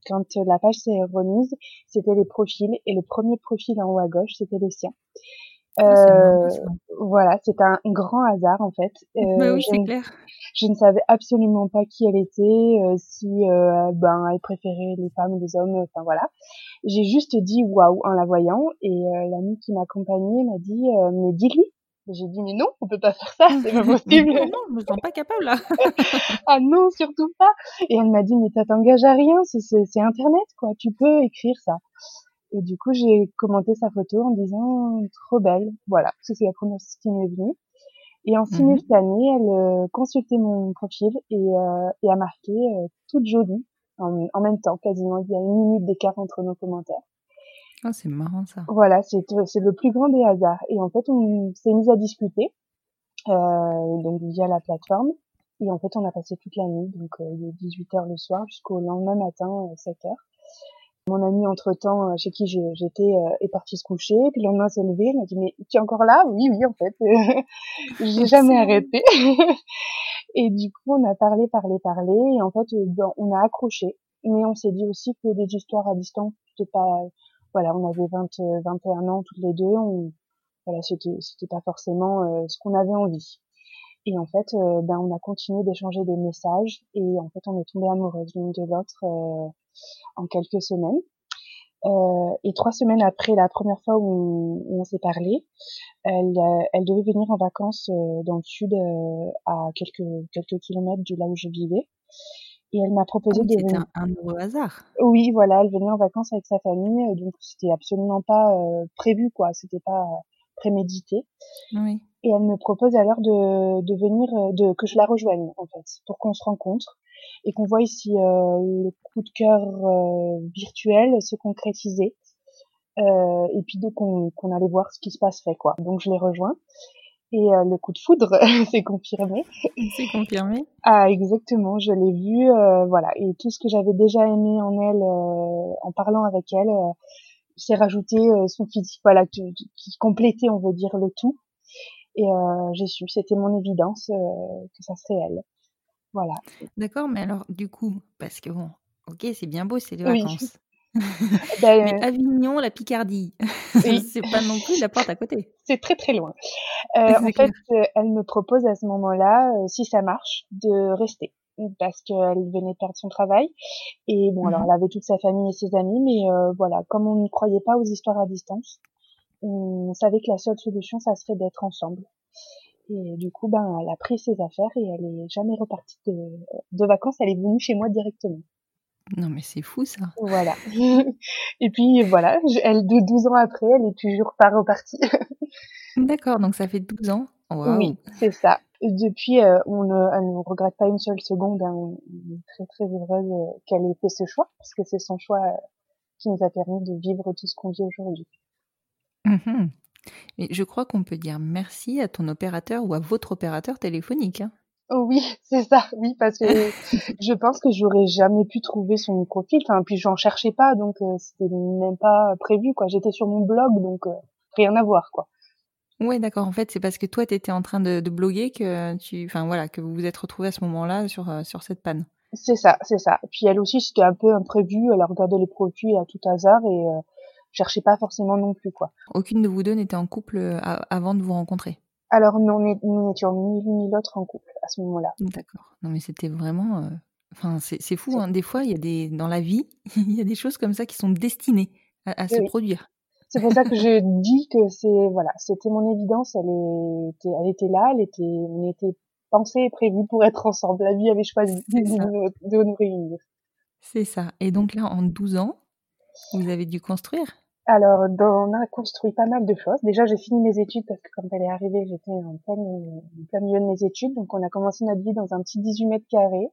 quand la page s'est remise, c'était les profils et le premier profil en haut à gauche, c'était le sien. Euh, voilà, c'est un grand hasard en fait. Bah oui, c'est clair. Je ne savais absolument pas qui elle était, si ben elle préférait les femmes ou les hommes, enfin voilà. J'ai juste dit waouh en la voyant et l'ami qui m'accompagnait m'a dit mais dis-lui j'ai dit mais non, on peut pas faire ça, c'est pas possible. non, non, je me sens pas capable là. ah non, surtout pas. Et elle m'a dit mais ça t'engage à rien, c'est internet quoi, tu peux écrire ça. Et du coup j'ai commenté sa photo en disant trop belle, voilà, c'est la première chose qui m'est venue. Et en simultané, elle euh, consultait mon profil et, euh, et a marqué euh, toute jolie en, en, même temps, quasiment. Il y a une minute d'écart entre nos commentaires. Oh, c'est marrant ça. Voilà, c'est c'est le plus grand des hasards. Et en fait, on s'est mis à discuter euh, donc via la plateforme. Et en fait, on a passé toute la nuit, donc euh, de 18h le soir jusqu'au lendemain matin, 7h. Euh, Mon ami, entre-temps, chez qui j'étais, est parti se coucher. Puis le lendemain, s'est levé. Il m'a dit, mais tu es encore là? Oui, oui, en fait. J'ai jamais arrêté. et du coup, on a parlé, parlé, parlé. Et en fait, ben, on a accroché. Mais on s'est dit aussi que des histoires à distance, c'était pas voilà, on avait 20, 21 ans toutes les deux. On, voilà, c'était, c'était pas forcément euh, ce qu'on avait envie. Et en fait, euh, ben, on a continué d'échanger des messages et en fait, on est tombé amoureuse l'une de l'autre euh, en quelques semaines. et trois semaines après la première fois où on, s'est parlé, elle, elle devait venir en vacances dans le sud, à quelques quelques kilomètres de là où je vivais et elle m'a proposé de venir. un, heureux hasard. Oui, voilà, elle venait en vacances avec sa famille, euh, donc c'était absolument pas euh, prévu, quoi. C'était pas euh, prémédité. Oui. Et elle me propose alors de, de venir, de que je la rejoigne en fait, pour qu'on se rencontre et qu'on voit ici le coup de cœur virtuel se concrétiser. et puis donc qu'on allait voir ce qui se passerait, quoi. Donc je l'ai rejoint. Et euh, le coup de foudre, c'est confirmé. C'est confirmé. Ah, exactement. Je l'ai vu, euh, voilà. Et tout ce que j'avais déjà aimé en elle, euh, en parlant avec elle, s'est rajouté son physique, voilà, qui, qui, complétait, on veut dire, le tout. Et j'ai su, c'était mon évidence que ça serait elle. Voilà. D'accord, mais alors, du coup, parce que bon, ok, c'est bien beau, c'est les vacances. Ben, mais Avignon, la Picardie, c'est pas non plus la porte à côté. C'est très très loin. Euh, en fait, euh, elle me propose à ce moment-là, euh, si ça marche, de rester parce qu'elle venait de perdre son travail. Et bon, alors mmh elle avait toute sa famille et ses amis, mais voilà, comme on ne croyait pas aux histoires à distance, on savait que la seule solution, ça serait d'être ensemble. Et du coup, ben, elle a pris ses affaires et elle est jamais repartie de, de vacances. Elle est venue chez moi directement. Non, mais c'est fou ça. Voilà. Et puis voilà, elle de 12 ans après, elle est toujours pas repartie. D'accord, donc ça fait 12 ans? Oui, c'est ça. depuis, euh, on ne, regrette pas une seule seconde. Hein. On est très très heureuse euh, qu'elle ait fait ce choix, parce que c'est son choix euh, qui nous a permis de vivre tout ce qu'on vit aujourd'hui. Mmh Mais je crois qu'on peut dire merci à ton opérateur ou à votre opérateur téléphonique. Hein. Oh oui, c'est ça, oui, parce que je pense que j'aurais jamais pu trouver son profil. Enfin, puis j'en cherchais pas, donc euh, c'était même pas prévu, quoi. J'étais sur mon blog, donc euh, rien à voir, quoi. Ouais, d'accord. En fait, c'est parce que toi, tu étais en train de, de, bloguer que tu, enfin voilà, que vous vous êtes retrouvé à ce moment-là sur euh, sur cette panne. C'est ça, c'est ça. Puis elle aussi, c'était un peu imprévu. Elle a regardé les profils à tout hasard et cherchait pas forcément non plus, quoi. Aucune de vous deux n'était en couple avant de vous rencontrer? Alors non, nous n'étions ni l'une ni l'autre en couple à ce moment-là. D'accord. Non mais c'était vraiment... Euh, enfin, c'est fou, hein. des fois, il y a des dans la vie, il y a des choses comme ça qui sont destinées à, se produire. C'est pour ça que je dis que c'est voilà, c'était mon évidence. Elle était, elle était là, elle était, on était pensé et prévu pour être ensemble. La vie avait choisi de, de nous réunir. C'est ça. Et donc là, en 12 ans, vous avez dû construire? Alors, on a construit pas mal de choses. Déjà, j'ai fini mes études parce que quand elle est arrivée, j'étais en plein, en plein milieu de mes études. Donc, on a commencé notre vie dans un petit 18 mètres carrés.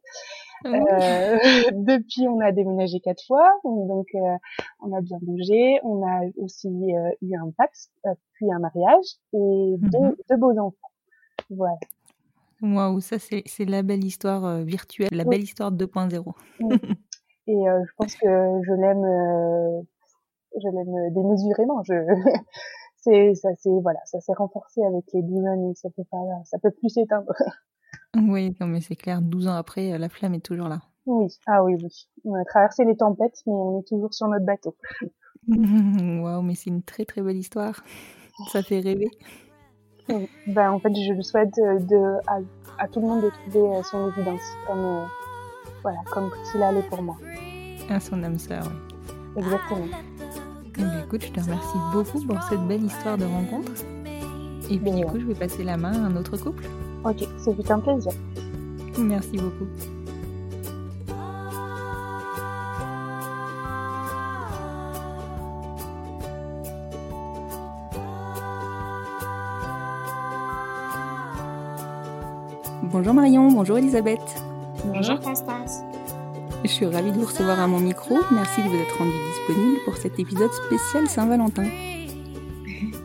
Euh, depuis, on a déménagé quatre fois. Donc, euh, on a bien bougé. On a aussi euh, eu un pax, puis un mariage et mhm. deux, deux, beaux enfants. Voilà. Waouh, ça c'est la belle histoire virtuelle, la belle histoire 2.0. et je pense que je l'aime je l'aime démesurément. Je, c'est, ça c'est, voilà, ça s'est renforcé avec les 12 années. Ça peut pas, ça peut plus s'éteindre. Oui, non, mais c'est clair. 12 ans après, la flamme est toujours là. Oui, ah oui, oui. On a traversé les tempêtes, mais on est toujours sur notre bateau. Waouh, mais c'est une très très belle histoire. Ça fait rêver. Ben, en fait, je le souhaite de, à, tout le monde de trouver son évidence, comme, voilà, comme Priscilla l'est pour moi. À son âme sœur, oui. Exactement. Eh bien, écoute, je te remercie beaucoup pour cette belle histoire de rencontre. Et puis, du coup, je vais passer la main à un autre couple. Ok, c'est un plaisir. Merci beaucoup. Bonjour Marion, bonjour Elisabeth. Bonjour Constance. Je suis ravie de vous recevoir à mon micro. Merci de vous être rendu disponible pour cet épisode spécial Saint-Valentin.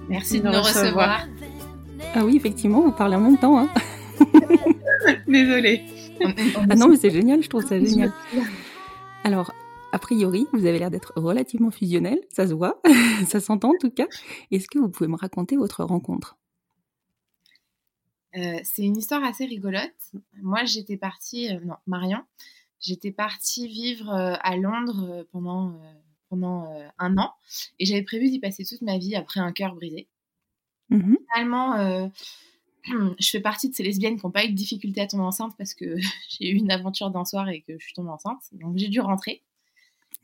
Merci de nous recevoir. Ah oui, effectivement, vous parlez en même temps. Hein. Désolée. Ah non, mais c'est génial, je trouve ça génial. Alors, a priori, vous avez l'air d'être relativement fusionnel, ça se voit, ça s'entend en tout cas. Est-ce que vous pouvez me raconter votre rencontre? Euh, C'est une histoire assez rigolote. Moi, j'étais partie, euh, non, Marion, j'étais partie vivre euh, à Londres pendant, pendant un an et j'avais prévu d'y passer toute ma vie après un cœur brisé. Mmh Finalement, je fais partie de ces lesbiennes qui n'ont pas eu de difficulté à tomber enceinte parce que j'ai eu une aventure d'un soir et que je suis tombée enceinte. Donc j'ai dû rentrer.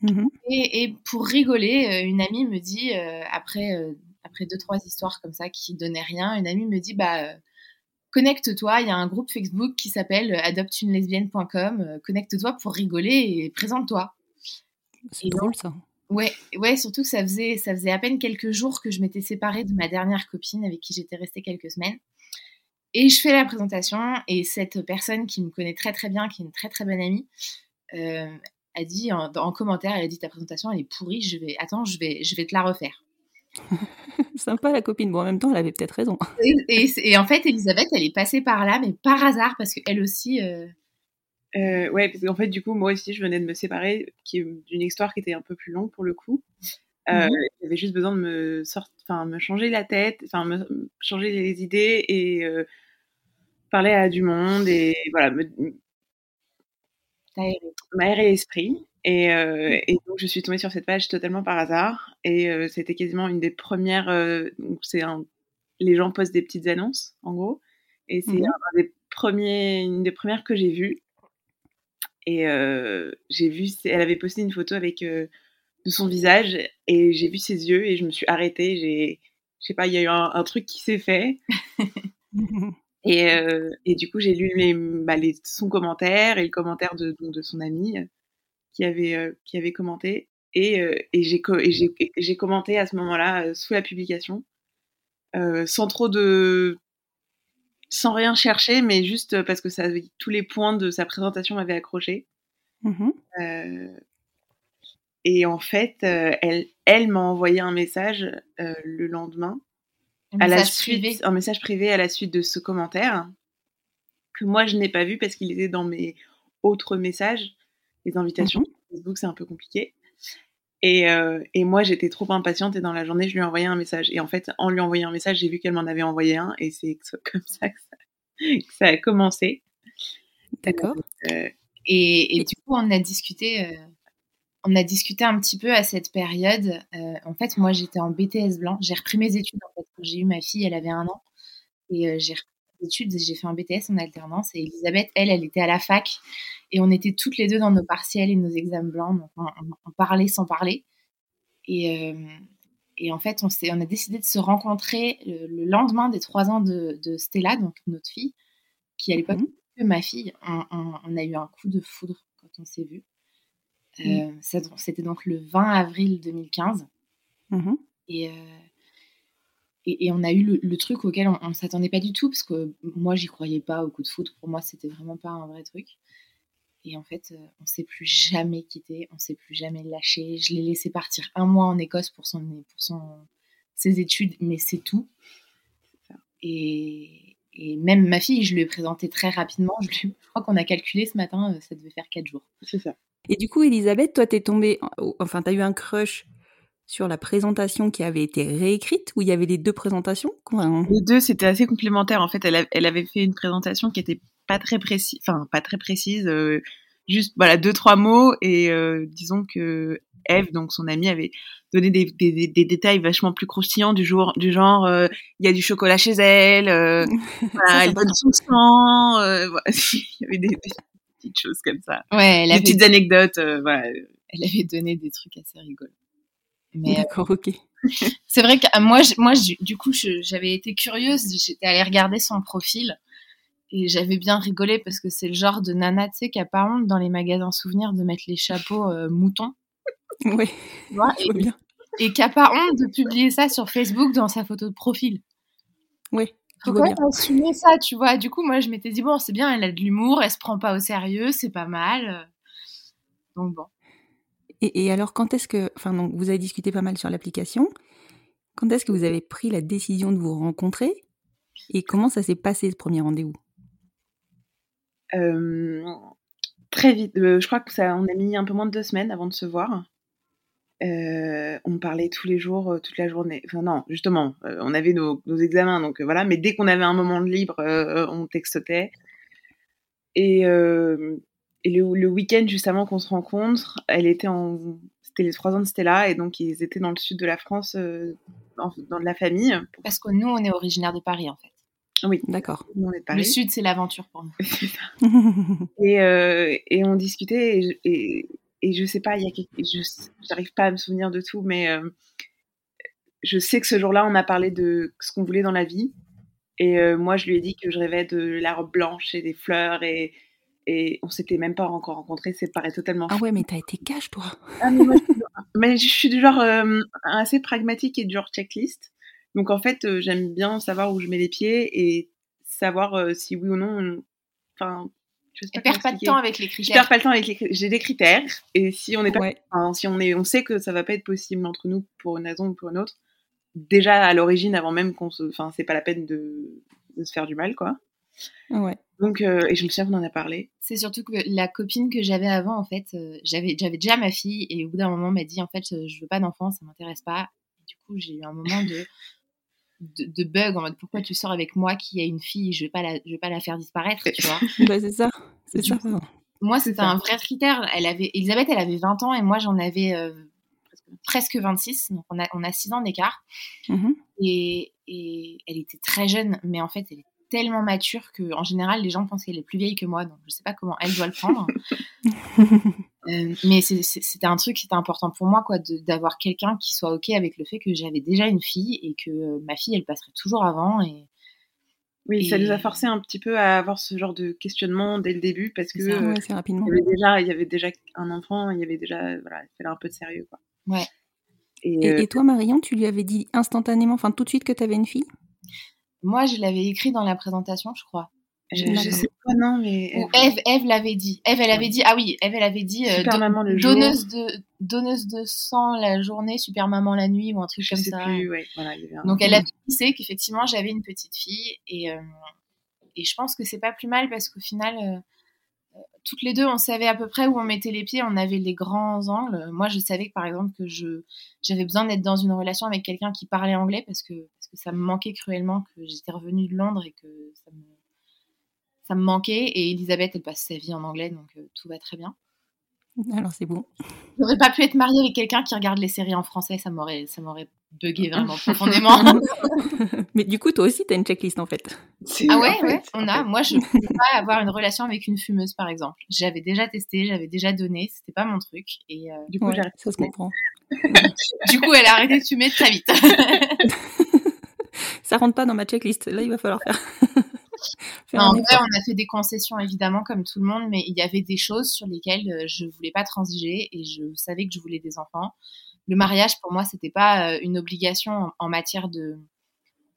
Mmh et, pour rigoler, une amie me dit, après, après deux, trois histoires comme ça qui donnaient rien, une amie me dit, bah, connecte-toi, il y a un groupe Facebook qui s'appelle adoptunelesbienne.com, connecte-toi pour rigoler et présente-toi. C'est drôle ça. Ouais, ouais, surtout que ça faisait, ça faisait à peine quelques jours que je m'étais séparée de ma dernière copine avec qui j'étais restée quelques semaines. Et je fais la présentation et cette personne qui me connaît très très bien, qui est une très très bonne amie, euh, a dit en, commentaire, elle a dit ta présentation elle est pourrie, je vais, attends, je vais, je vais te la refaire. Sympa la copine. Bon, en même temps, elle avait peut-être raison. Et, en fait, Elisabeth, elle est passée par là, mais par hasard, parce qu'elle aussi. Euh... Euh, ouais, parce qu'en fait, du coup, moi aussi, je venais de me séparer d'une histoire qui était un peu plus longue pour le coup. Euh, mhm. J'avais juste besoin de me enfin, me changer la tête, enfin, me changer les idées et euh, parler à du monde et voilà, m'aérer l'esprit. Et, euh, et, donc, je suis tombée sur cette page totalement par hasard. Et euh, c'était quasiment une des premières. Euh, c'est un, les gens postent des petites annonces, en gros. Et c'est mmh un des premiers, une des premières que j'ai vues. Et j'ai vu, elle avait posté une photo avec de son visage et j'ai vu ses yeux et je me suis arrêtée. J'ai, je sais pas, il y a eu un, truc qui s'est fait. et, et, du coup, j'ai lu les, bah, les, son commentaire et le commentaire de, de son ami qui avait, qui avait commenté. Et, et j'ai commenté à ce moment-là sous la publication, sans trop de sans rien chercher, mais juste parce que ça, tous les points de sa présentation m'avaient accroché. Mmh euh, et en fait, euh, elle, elle m'a envoyé un message euh, le lendemain, un à message la suite, privé. un message privé à la suite de ce commentaire que moi je n'ai pas vu parce qu'il était dans mes autres messages. Les invitations mmh Facebook, c'est un peu compliqué. Et, et, moi, j'étais trop impatiente et dans la journée, je lui ai envoyé un message. Et en fait, en lui envoyant un message, j'ai vu qu'elle m'en avait envoyé un et c'est comme ça que, ça a commencé. D'accord. Et, et, du coup, on a discuté, euh, on a discuté un petit peu à cette période. Euh, en fait, moi, j'étais en BTS blanc. J'ai repris mes études en fait quand j'ai eu ma fille. Elle avait un an et euh, j'ai repris études. J'ai fait un BTS en alternance. Et Elisabeth, elle, elle était à la fac et on était toutes les deux dans nos partiels et nos examens blancs. Donc, on, parlait sans parler. Et, et en fait, on, on a décidé de se rencontrer le, lendemain des trois ans de, de, Stella, donc notre fille, qui à l'époque mmh ma fille, on, a eu un coup de foudre quand on s'est vu. Euh, c'était donc le 20 avril 2015. Mmh euh, et, et, on a eu le, truc auquel on ne s'attendait pas du tout, parce que moi, j'y croyais pas au coup de foudre. Pour moi, c'était vraiment pas un vrai truc. Et en fait, euh, on s'est plus jamais quitté, on s'est plus jamais lâché. Je l'ai laissé partir un mois en Écosse pour, son, pour son, ses études, mais c'est tout. Et, et même ma fille, je lui ai présenté très rapidement. Je, crois qu'on a calculé ce matin, euh, ça devait faire 4 jours. C'est ça. Et du coup, Elisabeth, toi, t'es tombée, enfin, t'as eu un crush sur la présentation qui avait été réécrite ou il y avait les deux présentations Les deux, c'était assez complémentaire. En fait, elle, elle, avait fait une présentation qui était pas très précise, enfin, pas très précise, euh, juste, voilà, deux, trois mots. Et euh, disons que Eve, donc son amie, avait donné des, des, des détails vachement plus croustillants du, jour, du genre il y a du chocolat chez elle, voilà, elle donne son sang, voilà. il y avait des, petites choses comme ça. Ouais, des petites anecdotes, voilà. Elle avait donné des trucs assez rigolos. Mais D'accord, ok. c'est vrai que moi, moi, du coup, j'avais été curieuse, j'étais allée regarder son profil et j'avais bien rigolé parce que c'est le genre de nana, tu sais, qui a pas honte dans les magasins souvenirs de mettre les chapeaux moutons. Oui. et, bien. et qui a pas honte de publier ça sur Facebook dans sa photo de profil. Oui. Faut quand même assumer ça, tu vois. Du coup, moi, je m'étais dit, bon, c'est bien, elle a de l'humour, elle se prend pas au sérieux, c'est pas mal. Donc bon. Et, alors, quand est-ce que, enfin, donc, vous avez discuté pas mal sur l'application. Quand est-ce que vous avez pris la décision de vous rencontrer et comment ça s'est passé ce premier rendez-vous? Euh, Très vite. Euh, je crois que ça, on a mis un peu moins de deux semaines avant de se voir. Euh, on parlait tous les jours, toute la journée. Enfin non, justement, on avait nos, examens, donc voilà. Mais dès qu'on avait un moment de libre, on textotait. Et et le, le week-end juste avant qu'on se rencontre, elle était en, c'était les trois ans de Stella et donc ils étaient dans le sud de la France, euh, dans, dans, la famille. Parce que nous, on est originaire de Paris en fait. Oui, d'accord. Le sud, c'est l'aventure pour nous. et, euh, et on discutait et, et, et, je sais pas, il y a quelque, je j'arrive pas à me souvenir de tout, mais euh, je sais que ce jour-là, on a parlé de ce qu'on voulait dans la vie. Et euh, moi, je lui ai dit que je rêvais de la robe blanche et des fleurs et et on s'était même pas encore rencontrés, c'est paraît totalement Ah ouais, mais t'as été cash, toi ah, mais, moi, je suis du genre euh, assez pragmatique et du genre checklist. Donc en fait, euh, j'aime bien savoir où je mets les pieds et savoir euh, si oui ou non. Enfin, je sais pas. pas de temps avec les critères. Je perds pas le temps avec les critères. J'ai des critères et si on est pas, si on est, on sait que ça va pas être possible entre nous pour une raison ou pour une autre. Déjà à l'origine, avant même qu'on se, enfin, c'est pas la peine de, de se faire du mal, quoi. Ouais. Donc, euh, et je me souviens qu'on en a parlé. C'est surtout que la copine que j'avais avant, en fait, euh, j'avais, j'avais déjà ma fille et au bout d'un moment, m'a dit en fait, je veux pas d'enfant, ça m'intéresse pas. du coup, j'ai eu un moment de, de, bug en mode pourquoi tu sors avec moi qui a une fille, je vais pas la, je vais pas la faire disparaître, tu vois. bah, c'est ça, c'est ça. moi, c'était un vrai critère. Elle avait, Elisabeth, elle avait 20 ans et moi, j'en avais euh, presque 26, donc on a, on a 6 ans d'écart. Mmh et, et elle était très jeune, mais en fait, elle était tellement mature que en général les gens pensent qu'elle est plus vieille que moi donc je sais pas comment elle doit le prendre euh, mais c'était un truc qui était important pour moi quoi d'avoir quelqu'un qui soit ok avec le fait que j'avais déjà une fille et que euh, ma fille elle passerait toujours avant et oui, ça nous a forcé un petit peu à avoir ce genre de questionnement dès le début parce que euh, rapidement. Il, y avait déjà, il y avait déjà un enfant, il y avait déjà voilà, il fallait un peu de sérieux quoi. Ouais. Et, et, toi Marion, tu lui avais dit instantanément, enfin tout de suite que tu avais une fille? Moi, je l'avais écrit dans la présentation, je crois. Je, sais pas, non, mais. Ou Eve, Eve l'avait dit. Eve, elle avait dit. Ah oui, Eve, elle avait dit. Euh, maman le donneuse de donneuse de sang la journée, super maman la nuit ou un truc je comme sais ça. Plus, ouais. voilà, Donc elle a dit qu'effectivement j'avais une petite fille et euh, et je pense que c'est pas plus mal parce qu'au final euh, toutes les deux, on savait à peu près où on mettait les pieds, on avait les grands angles. Moi, je savais que par exemple que je j'avais besoin d'être dans une relation avec quelqu'un qui parlait anglais parce que que ça me manquait cruellement, que j'étais revenue de Londres et que ça me, ça me manquait. Et Elisabeth, elle passe sa vie en anglais, donc euh, tout va très bien. Alors c'est bon. J'aurais pas pu être mariée avec quelqu'un qui regarde les séries en français, ça m'aurait, ça m'aurait bugué vraiment profondément. Mais du coup, toi aussi, tu as une checklist en fait. Ah ouais, ouais, on a. Moi, je ne peux pas avoir une relation avec une fumeuse, par exemple. J'avais déjà testé, j'avais déjà donné, c'était pas mon truc. Et euh, du coup, ouais, ça se comprend. du coup, elle a arrêté de fumer très vite ça rentre pas dans ma checklist. Là, il va falloir faire. en vrai, on a fait des concessions évidemment comme tout le monde, mais il y avait des choses sur lesquelles euh, je voulais pas transiger et je savais que je voulais des enfants. Le mariage pour moi, c'était pas euh, une obligation en matière de,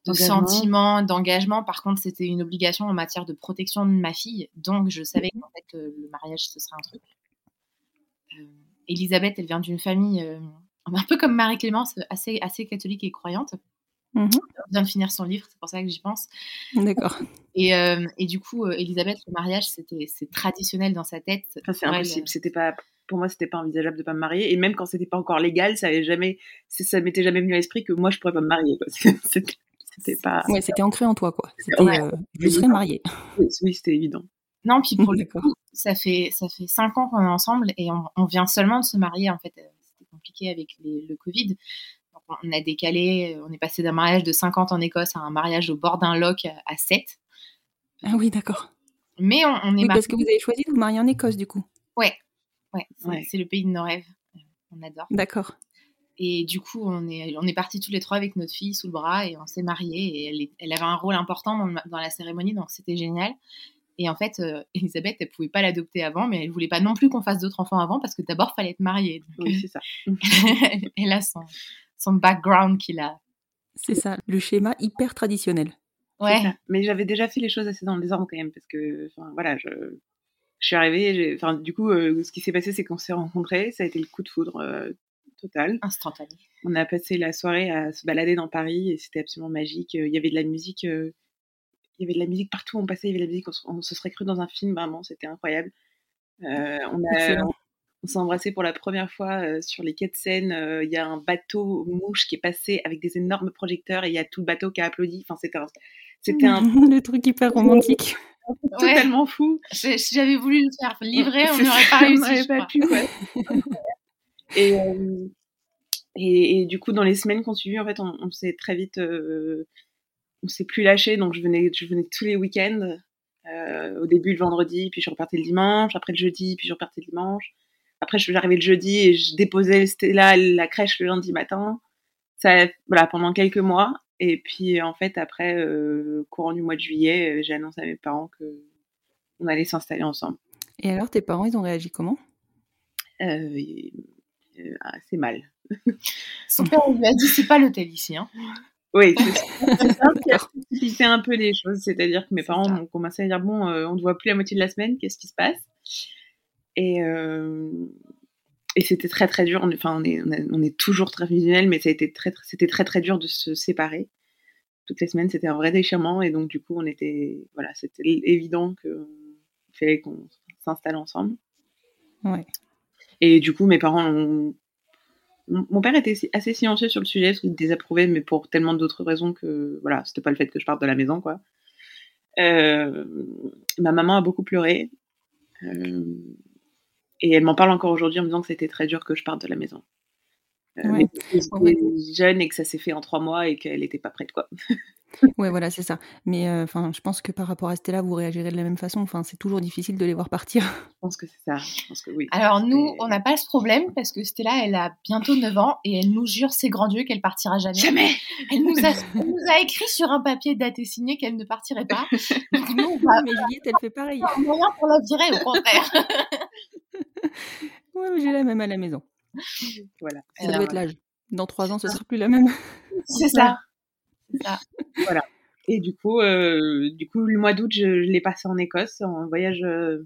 de sentiments, d'engagement. Par contre, c'était une obligation en matière de protection de ma fille. Donc, je savais qu'en fait, euh, le mariage, ce serait un truc. Elisabeth, elle vient d'une famille un peu comme Marie-Clémence, assez, assez catholique et croyante. Mmh. Elle vient de finir son livre, c'est pour ça que j'y pense. D'accord. Et, euh, et, du coup, euh, Elisabeth, le mariage, c'était c'est traditionnel dans sa tête. c'est impossible. C'était pas pour moi, c'était pas envisageable de pas me marier. Et même quand c'était pas encore légal, ça avait jamais, ça m'était jamais venu à l'esprit que moi, je pourrais pas me marier. C'était pas. Ouais, c'était ancré en toi, quoi. C'était, euh, je serais mariée. Oui, c'était évident. Non, puis pour le coup, ça fait ça fait cinq ans qu'on est ensemble et on, on, vient seulement de se marier en fait. C'était compliqué avec le Covid. on a décalé, on est passé d'un mariage de 50 en Écosse à un mariage au bord d'un loch à 7. Ah oui, d'accord. Mais on, est oui, parce que vous avez choisi de vous marier en Écosse, du coup. Ouais, ouais, c'est le pays de nos rêves. On adore. D'accord. Et du coup, on est, on est partis tous les trois avec notre fille sous le bras et on s'est mariés. Et elle, elle, avait un rôle important dans, dans la cérémonie, donc c'était génial. Et en fait, euh, Elisabeth, elle pouvait pas l'adopter avant, mais elle voulait pas non plus qu'on fasse d'autres enfants avant parce que d'abord, fallait être mariée. Oui, c'est ça. elle a son, son background qu'il a. C'est ça, le schéma hyper traditionnel. Ouais. Mais j'avais déjà fait les choses assez dans le désordre quand même parce que, voilà, je, je suis arrivée. Enfin, du coup, euh, ce qui s'est passé, c'est qu'on s'est rencontrés. Ça a été le coup de foudre euh, total. Instantané. On a passé la soirée à se balader dans Paris et c'était absolument magique. Il y avait de la musique il y avait de la musique partout, on passait, il y avait de la musique, on, se serait cru dans un film, vraiment, c'était incroyable. Euh, on on, s'est embrassé pour la première fois euh, sur les quais de Seine. Euh, il y a un bateau mouche qui est passé avec des énormes projecteurs et il y a tout le bateau qui a applaudi. Enfin, c'était un, c'était un le truc hyper romantique. Totalement fou. Si j'avais voulu le faire livrer, on n'aurait pas réussi. pas pu, et, et, et, du coup, dans les semaines qu'on suivi, en fait, on, on s'est très vite on s'est plus lâché, donc je venais, je venais tous les week-ends. Euh, au début le vendredi, puis je repartais le dimanche. Après le jeudi, puis je repartais le dimanche. Après, je j'arrivais le jeudi et je déposais Stella la crèche le lundi matin. Ça, voilà, pendant quelques mois. Et puis en fait, après, euh, courant du mois de juillet, euh, j'ai annoncé à mes parents que on allait s'installer ensemble. Et alors, tes parents, ils ont réagi comment? Euh, Assez mal. Son père lui a dit c'est pas l'hôtel ici. Hein. Oui, c'est un peu les choses. C'est-à-dire que mes parents ont commencé à dire bon, euh, on ne voit plus la moitié de la semaine, qu'est-ce qui se passe? Et, euh, et c'était très très dur. Enfin, on est, on, est toujours très fusionnel, mais ça a été très, c'était très très dur de se séparer. Toutes les semaines, c'était un vrai déchirement, et donc du coup, on était, voilà, c'était évident qu'il fallait qu'on s'installe ensemble. Ouais. Et du coup, mes parents ont mon père était assez silencieux sur le sujet, parce qu'il désapprouvait, mais pour tellement d'autres raisons que, voilà, c'était pas le fait que je parte de la maison, quoi. Euh, ma maman a beaucoup pleuré. Euh, et elle m'en parle encore aujourd'hui en me disant que c'était très dur que je parte de la maison. Euh, ouais. Mais jeune et que ça s'est fait en trois mois et qu'elle n'était pas prête, quoi. ouais, voilà, c'est ça. Mais euh, enfin, je pense que par rapport à Stella, vous réagirez de la même façon. Enfin, c'est toujours difficile de les voir partir. Je pense que c'est ça. Je pense que oui. Alors nous, on n'a pas ce problème parce que Stella, elle a bientôt 9 ans et elle nous jure ses grands dieux qu'elle partira jamais. Jamais. Elle nous a, elle nous a écrit sur un papier daté signé qu'elle ne partirait pas. Donc nous, on va... mais Juliette, elle fait pareil. A moyen pour la virer, au contraire. Ouais, mais j'ai la même à la maison. Voilà. Ça doit être l'âge. Dans trois ans, ce sera plus la même. C'est ça. ça. Voilà. Et du coup, euh, du coup, le mois d'août, je, je l'ai passé en Écosse en voyage euh,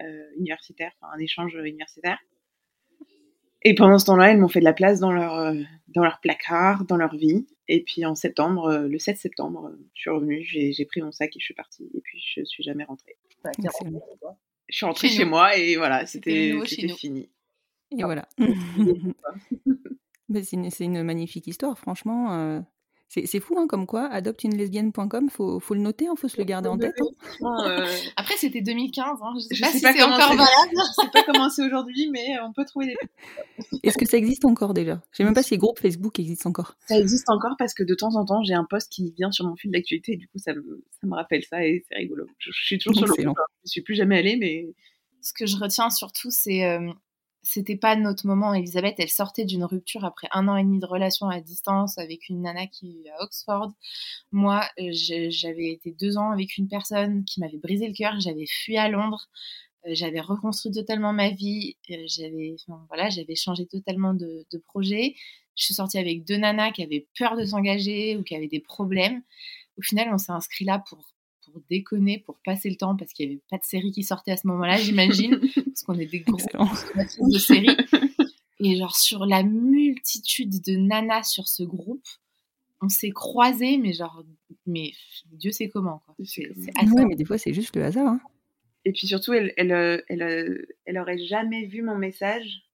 euh, universitaire, enfin un échange universitaire. Et pendant ce temps-là, elles m'ont fait de la place dans leur dans leur placard, dans leur vie. Et puis en septembre, le 7 septembre, je suis revenue, j'ai pris mon sac et je suis partie. Et puis je suis jamais rentrée. Ouais, je suis rentrée chez, chez moi et voilà, c'était fini. Et voilà. c'est une, une, magnifique histoire, franchement. C'est fou, hein, comme quoi, adopteuneLesbienne.com, faut, faut le noter, il hein, faut se le garder en tête. Hein. Euh... Après, c'était 2015, hein, je sais je pas sais si c'est encore valable. je sais pas comment c'est aujourd'hui, mais on peut trouver des... Est-ce que ça existe encore déjà? Je sais même pas si les groupes Facebook existent encore. Ça existe encore parce que de temps en temps, j'ai un post qui vient sur mon fil d'actualité, et du coup, ça me, ça me rappelle ça et c'est rigolo. Je, je, suis toujours sur le groupe, je suis plus jamais allée, mais... Ce que je retiens surtout, c'est... Euh c'était pas notre moment. Elisabeth, elle sortait d'une rupture après un an et demi de relation à distance avec une nana qui est à Oxford. Moi, euh, j'avais été deux ans avec une personne qui m'avait brisé le cœur. J'avais fui à Londres. Euh, j'avais reconstruit totalement ma vie. Euh, j'avais, voilà, j'avais changé totalement de, de projet. Je suis sortie avec deux nanas qui avaient peur de s'engager ou qui avaient des problèmes. Au final, on s'est inscrit là pour pour déconner, pour passer le temps, parce qu'il n'y avait pas de série qui sortait à ce moment-là, j'imagine, parce qu'on est des gros de séries. Et genre, sur la multitude de nanas sur ce groupe, on s'est croisés, mais genre, mais Dieu sait comment, quoi. C'est ouais, mais des fois, c'est juste le hasard. Hein. Et puis surtout, elle, elle, euh, elle, euh, elle, aurait jamais vu mon message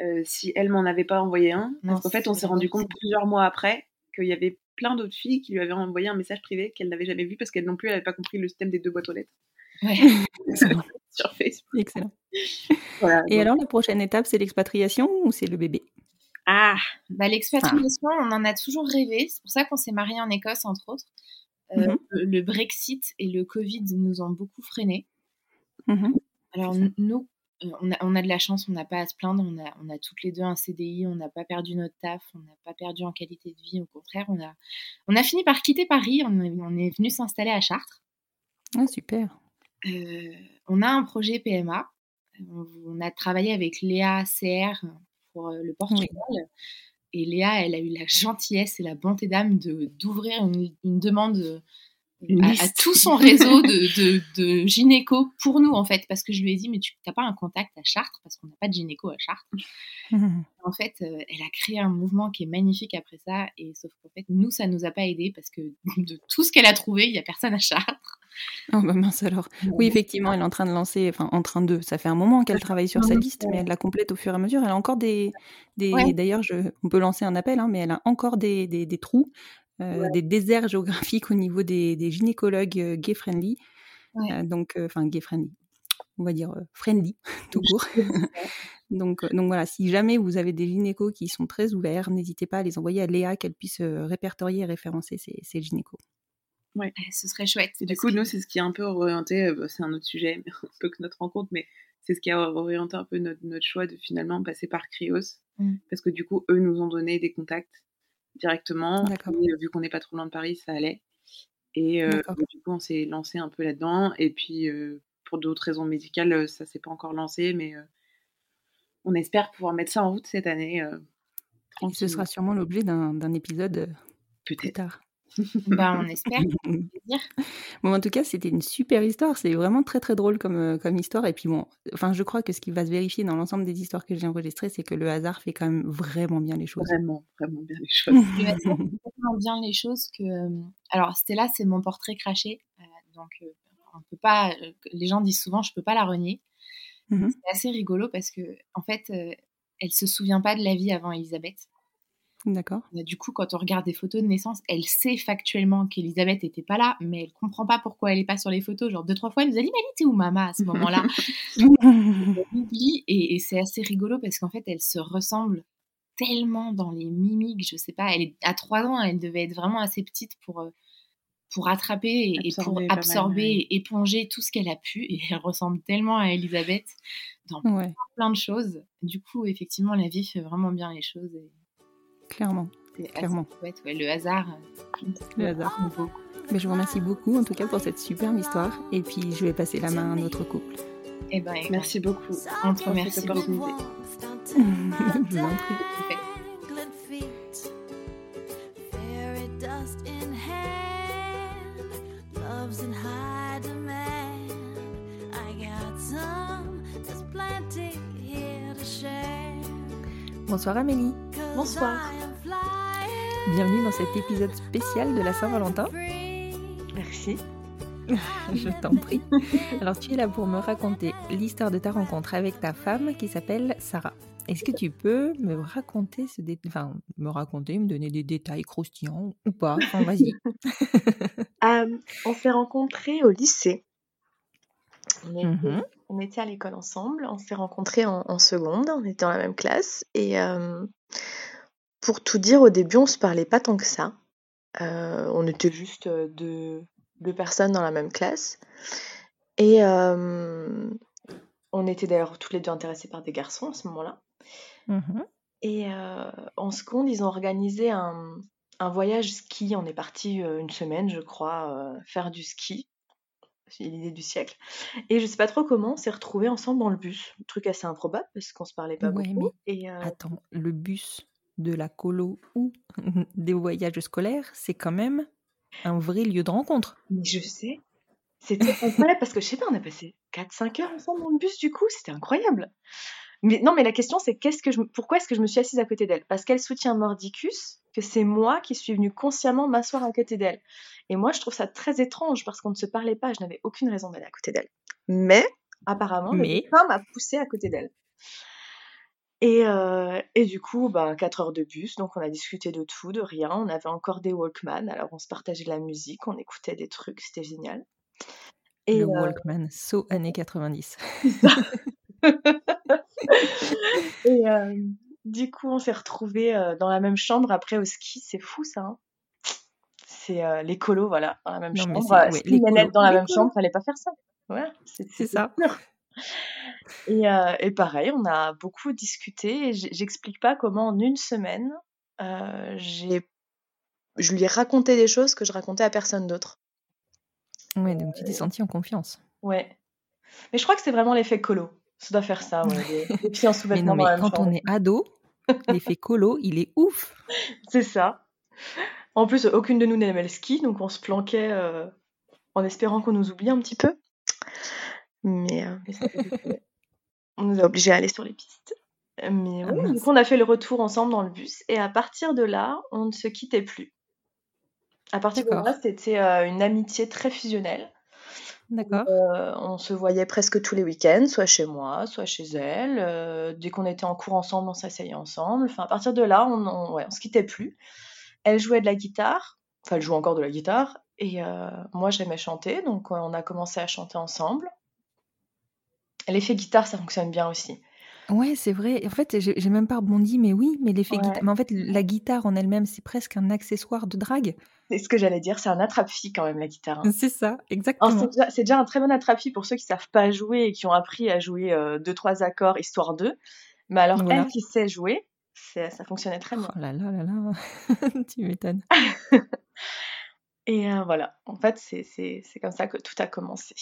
euh, si elle m'en avait pas envoyé un. Parce qu'en fait, on s'est rendu compte plusieurs mois après qu'il y avait plein d'autres filles qui lui avaient envoyé un message privé qu'elle n'avait jamais vu parce qu'elle non plus n'avait pas compris le système des deux boîtes aux lettres. Ouais. sur Facebook. Excellent. Voilà, Et donc... alors, la prochaine étape, c'est l'expatriation ou c'est le bébé? Ah, bah, l'expatriation, on en a toujours rêvé. C'est pour ça qu'on s'est marié en Écosse, entre autres. Euh, Mhm. le, le Brexit et le Covid nous ont beaucoup freinés. Mhm. Alors, nous, on a, on a de la chance, on n'a pas à se plaindre. On a, on a toutes les deux un CDI, on n'a pas perdu notre taf, on n'a pas perdu en qualité de vie. Au contraire, on a, on a fini par quitter Paris. On est, on est venu s'installer à Chartres. Ah, super. Euh, on a un projet PMA. On, a travaillé avec Léa CR pour euh, le Portugal. Et Léa, elle a eu la gentillesse et la bonté d'âme de d'ouvrir une, une demande euh, à, à tout son réseau de, de, de gynéco pour nous, en fait. Parce que je lui ai dit, mais tu n'as pas un contact à Chartres? Parce qu'on n'a pas de gynéco à Chartres. En fait, euh, elle a créé un mouvement qui est magnifique après ça. Et sauf qu'en fait, nous, ça nous a pas aidé parce que de tout ce qu'elle a trouvé, il n'y a personne à Chartres. Oh bah mince alors. Oui, effectivement, elle est en train de lancer, enfin en train de, ça fait un moment qu'elle travaille sur sa liste, mais elle la complète au fur et à mesure. Elle a encore des, des Ouais. d'ailleurs, on peut lancer un appel, hein, mais elle a encore des, des, des trous, des déserts géographiques au niveau des, des gynécologues euh, gay-friendly. Ouais. Euh, donc, euh, enfin gay-friendly, on va dire euh, friendly, tout court. donc, euh, donc voilà, si jamais vous avez des gynécos qui sont très ouverts, n'hésitez pas à les envoyer à Léa, qu'elle puisse euh, répertorier et référencer ces, ces gynécos. Ouais, ce serait chouette. Et du coup, que- nous, c'est ce qui a un peu orienté, euh, bah, c'est un autre sujet, mais un peu que notre rencontre, mais c'est ce qui a orienté un peu notre, notre choix de finalement passer par Krios. Mm. Parce que du coup, eux nous ont donné des contacts directement. Et, vu qu'on n'est pas trop loin de Paris, ça allait. Et euh, du coup, on s'est lancé un peu là-dedans. Et puis, euh, pour d'autres raisons médicales, ça s'est pas encore lancé, mais euh, on espère pouvoir mettre ça en route cette année. ce sera sûrement l'objet d'un épisode plus tard. Bah, on espère. plaisir. Bon, en tout cas, c'était une super histoire. C'est vraiment très très drôle comme, euh, comme histoire. Et puis bon, enfin, je crois que ce qui va se vérifier dans l'ensemble des histoires que j'ai enregistrées, c'est que le hasard fait quand même vraiment bien les choses. Vraiment, vraiment bien les choses. Il va faire tellement bien les choses que. euh, Alors, Stella, c'est mon portrait craché. euh, donc, euh, on peut pas. les gens disent souvent, je peux pas la renier. Mhm. C'est assez rigolo parce que, en fait, euh, elle se souvient pas de la vie avant Elisabeth. D'accord. Euh, Du coup, quand on regarde des photos de naissance, elle sait factuellement qu'Elisabeth était pas là, mais elle comprend pas pourquoi elle est pas sur les photos. Genre deux trois fois, elle nous a dit mais elle était où maman à ce moment-là? Elle oublie et, et c'est assez rigolo parce qu'en fait, elle se ressemble tellement dans les mimiques. Je sais pas, elle est à trois ans, elle devait être vraiment assez petite pour euh, pour attraper et, et pour Absorber mal, ouais. éponger tout ce qu'elle a pu. Et elle ressemble tellement à Elisabeth dans Ouais, plein de choses. Du coup, effectivement, la vie fait vraiment bien les choses. Et clairement. Clairement. chouette. Ouais, le hasard. euh, Le hasard. Mais je vous remercie beaucoup en tout cas pour cette superbe histoire. Et puis je vais passer la main à un autre couple. Eh ben, Merci beaucoup. On te pour remercie je vous en prie. Parfait. Share. Bonsoir Amélie. Bonsoir. Bienvenue dans cet épisode spécial de la Saint-Valentin. Merci. Je t'en prie. Alors tu es là pour me raconter l'histoire de ta rencontre avec ta femme qui s'appelle Sarah. Est-ce que tu peux me raconter ce dé... enfin me raconter, me donner des détails croustillants ou pas? Enfin vas-y. Euh, on s'est rencontrés au lycée. On était, Mhm. on était à l'école ensemble. On s'est rencontrés en, en seconde. On était dans la même classe. Et euh, pour tout dire, au début, on se parlait pas tant que ça. Euh, on était juste euh, deux, deux personnes dans la même classe. Et euh, on était d'ailleurs tous les deux intéressés par des garçons à ce moment-là. Mhm. Et euh, en seconde, ils ont organisé un, un voyage ski. On est parti une semaine, je crois, faire du ski. C'est l'idée du siècle. Et je sais pas trop comment, on s'est retrouvés ensemble dans le bus. Un truc assez improbable parce qu'on se parlait pas Ouais, beaucoup. Et Attends, le bus de la colo ou des voyages scolaires, c'est quand même un vrai lieu de rencontre. mais je sais, c'était incroyable parce que je sais pas, on a passé 4-5 heures ensemble dans le bus du coup, c'était incroyable. Mais non, mais la question c'est qu'est-ce que je, pourquoi est-ce que je me suis assise à côté d'elle? Parce qu'elle soutient Mordicus, que c'est moi qui suis venue consciemment m'asseoir à côté d'elle. Et moi, je trouve ça très étrange parce qu'on ne se parlait pas, je n'avais aucune raison d'aller à côté d'elle. Mais apparemment, le Mais- destin m'a poussée à côté d'elle. Et, euh, et du coup, ben, 4 heures de bus, donc on a discuté de tout, de rien. On avait encore des Walkman, alors on se partageait de la musique, on écoutait des trucs, c'était génial. Et, le euh, Walkman, saut années 90. et, euh, du coup, on s'est retrouvés dans la même chambre après au ski. C'est fou ça. hein. C'est les colos, voilà, dans la même Non, chambre. ouais, ski les colos. dans la même colos. chambre, fallait pas faire ça. Ouais, C'est ça. Et, euh, et pareil, on a beaucoup discuté. et J'explique pas comment en une semaine, euh, j'ai, je lui ai raconté des choses que je racontais à personne d'autre. Ouais, donc tu t'es sentie en confiance. Ouais. Mais je crois que c'est vraiment l'effet colo. Ça doit faire ça, ouais. Les, les en Mais non, mais quand on est ado, l'effet colo, il est ouf. C'est ça. En plus, aucune de nous n'aimait le ski, donc on se planquait euh, en espérant qu'on nous oublie un petit peu. Mais euh, mais ça fait. On nous a obligés à aller sur les pistes. Mais Ah oui, du mince. coup, on a fait le retour ensemble dans le bus, et à partir de là, on ne se quittait plus. À partir de là, c'était euh, une amitié très fusionnelle. D'accord. Euh, on se voyait presque tous les week-ends, soit chez moi, soit chez elle. Euh, dès qu'on était en cours ensemble, on s'asseyait ensemble. Enfin, à partir de là, on, on, ouais, on se quittait plus. Elle jouait de la guitare, enfin, elle joue encore de la guitare, et euh, moi, j'aimais chanter, donc euh, on a commencé à chanter ensemble. L'effet guitare, ça fonctionne bien aussi. Ouais, c'est vrai. En fait, j'ai même pas rebondi, mais oui, mais l'effet Ouais. guitare. Mais en fait, la guitare en elle-même, c'est presque un accessoire de drague. C'est ce que j'allais dire, c'est un attrape-fille quand même, la guitare. hein. C'est ça, exactement. c'est déjà un très bon attrape-fille pour ceux qui savent pas jouer et qui ont appris à jouer euh, deux trois accords histoire d'eux. Mais alors Voilà. elle qui sait jouer, ça fonctionnait très bien. Oh là là là là, tu m'étonnes. Et euh, voilà, en fait c'est comme ça que tout a commencé.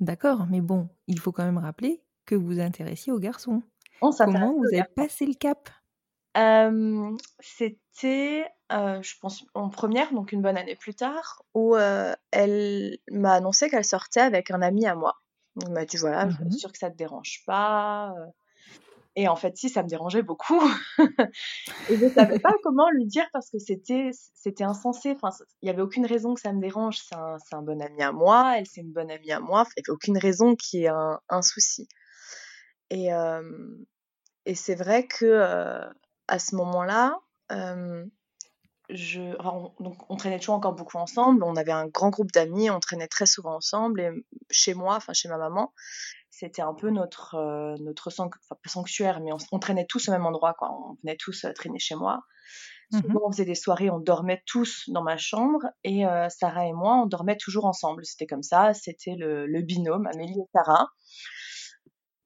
D'accord, mais bon, il faut quand même rappeler que vous vous intéressiez aux garçons. On Comment vous avez passé le cap? Euh, c'était, euh, je pense, en première, donc une bonne année plus tard, où euh, elle m'a annoncé qu'elle sortait avec un ami à moi. Elle m'a dit voilà, je Mhm. suis sûre que ça te dérange pas. Et en fait, si, ça me dérangeait beaucoup. Et je savais pas comment lui dire parce que c'était c'était insensé. Enfin, il y avait aucune raison que ça me dérange. C'est un, un bon ami à moi, elle c'est une bonne amie à moi. Il y avait aucune raison qu'il y ait un, un souci. Et, euh, et c'est vrai que euh, à ce moment-là, euh, on, on traînait toujours encore beaucoup ensemble. On avait un grand groupe d'amis, on traînait très souvent ensemble. Et chez moi, enfin chez ma maman, c'était un peu notre euh, notre enfin, sanctuaire, mais on, on traînait tous au même endroit. Quoi. On venait tous euh, traîner chez moi. Mhm. Souvent, on faisait des soirées, on dormait tous dans ma chambre et euh, Sarah et moi, on dormait toujours ensemble. C'était comme ça, c'était le, le binôme, Amélie et Sarah.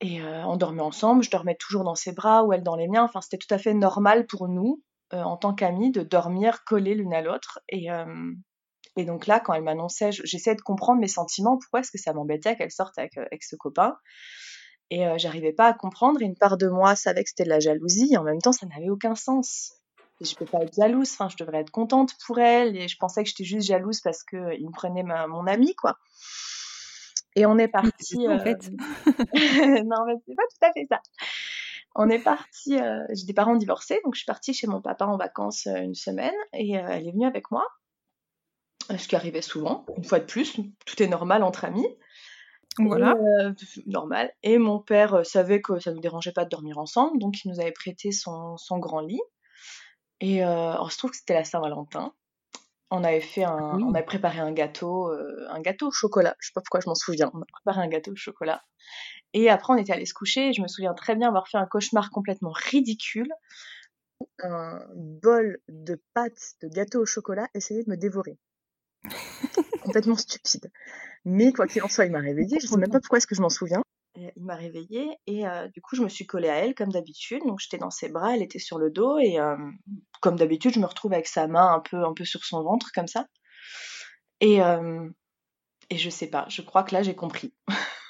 Et on dormait ensemble, je dormais toujours dans ses bras ou elle dans les miens. Enfin, c'était tout à fait normal pour nous, en tant qu'amis, de dormir collés l'une à l'autre. Et, et donc là, quand elle m'annonçait, je- j'essayais de comprendre mes sentiments. Pourquoi est-ce que ça m'embêtait qu'elle sorte avec, euh, avec ce copain Et euh, j'arrivais pas à comprendre. Et une part de moi savait que c'était de la jalousie. Et en même temps, ça n'avait aucun sens. Et je peux pas être jalouse. Enfin, je devrais être contente pour elle. Et je pensais que j'étais juste jalouse parce que euh, il me prenait ma, mon ami, quoi. Et on est parti. en euh, fait. non, mais c'est pas tout à fait ça. On est parti. euh, J'ai des parents divorcés, donc je suis partie chez mon papa en vacances euh, une semaine et euh, elle est venue avec moi. Ce qui arrivait souvent, une fois de plus, tout est normal entre amis. Voilà. Et, euh, normal. Et mon père euh, savait que ça ne nous dérangeait pas de dormir ensemble, donc il nous avait prêté son, son grand lit. Et euh, alors, se trouve que c'était la Saint-Valentin. On avait fait un, Oui. on avait préparé un gâteau, euh, un gâteau au chocolat. Je sais pas pourquoi je m'en souviens. On a préparé un gâteau au chocolat. Et après, on était allé se coucher. Et je me souviens très bien avoir fait un cauchemar complètement ridicule. Un bol de pâte de gâteau au chocolat essayait de me dévorer. complètement stupide. Mais quoi qu'il en soit, il m'a réveillée. Je sais même pas pourquoi est-ce que je m'en souviens. Il m'a réveillée et euh, du coup, je me suis collée à elle comme d'habitude. Donc, j'étais dans ses bras, elle était sur le dos et euh, comme d'habitude, je me retrouve avec sa main un peu, un peu sur son ventre comme ça. Et, euh, et je sais pas, je crois que là, j'ai compris.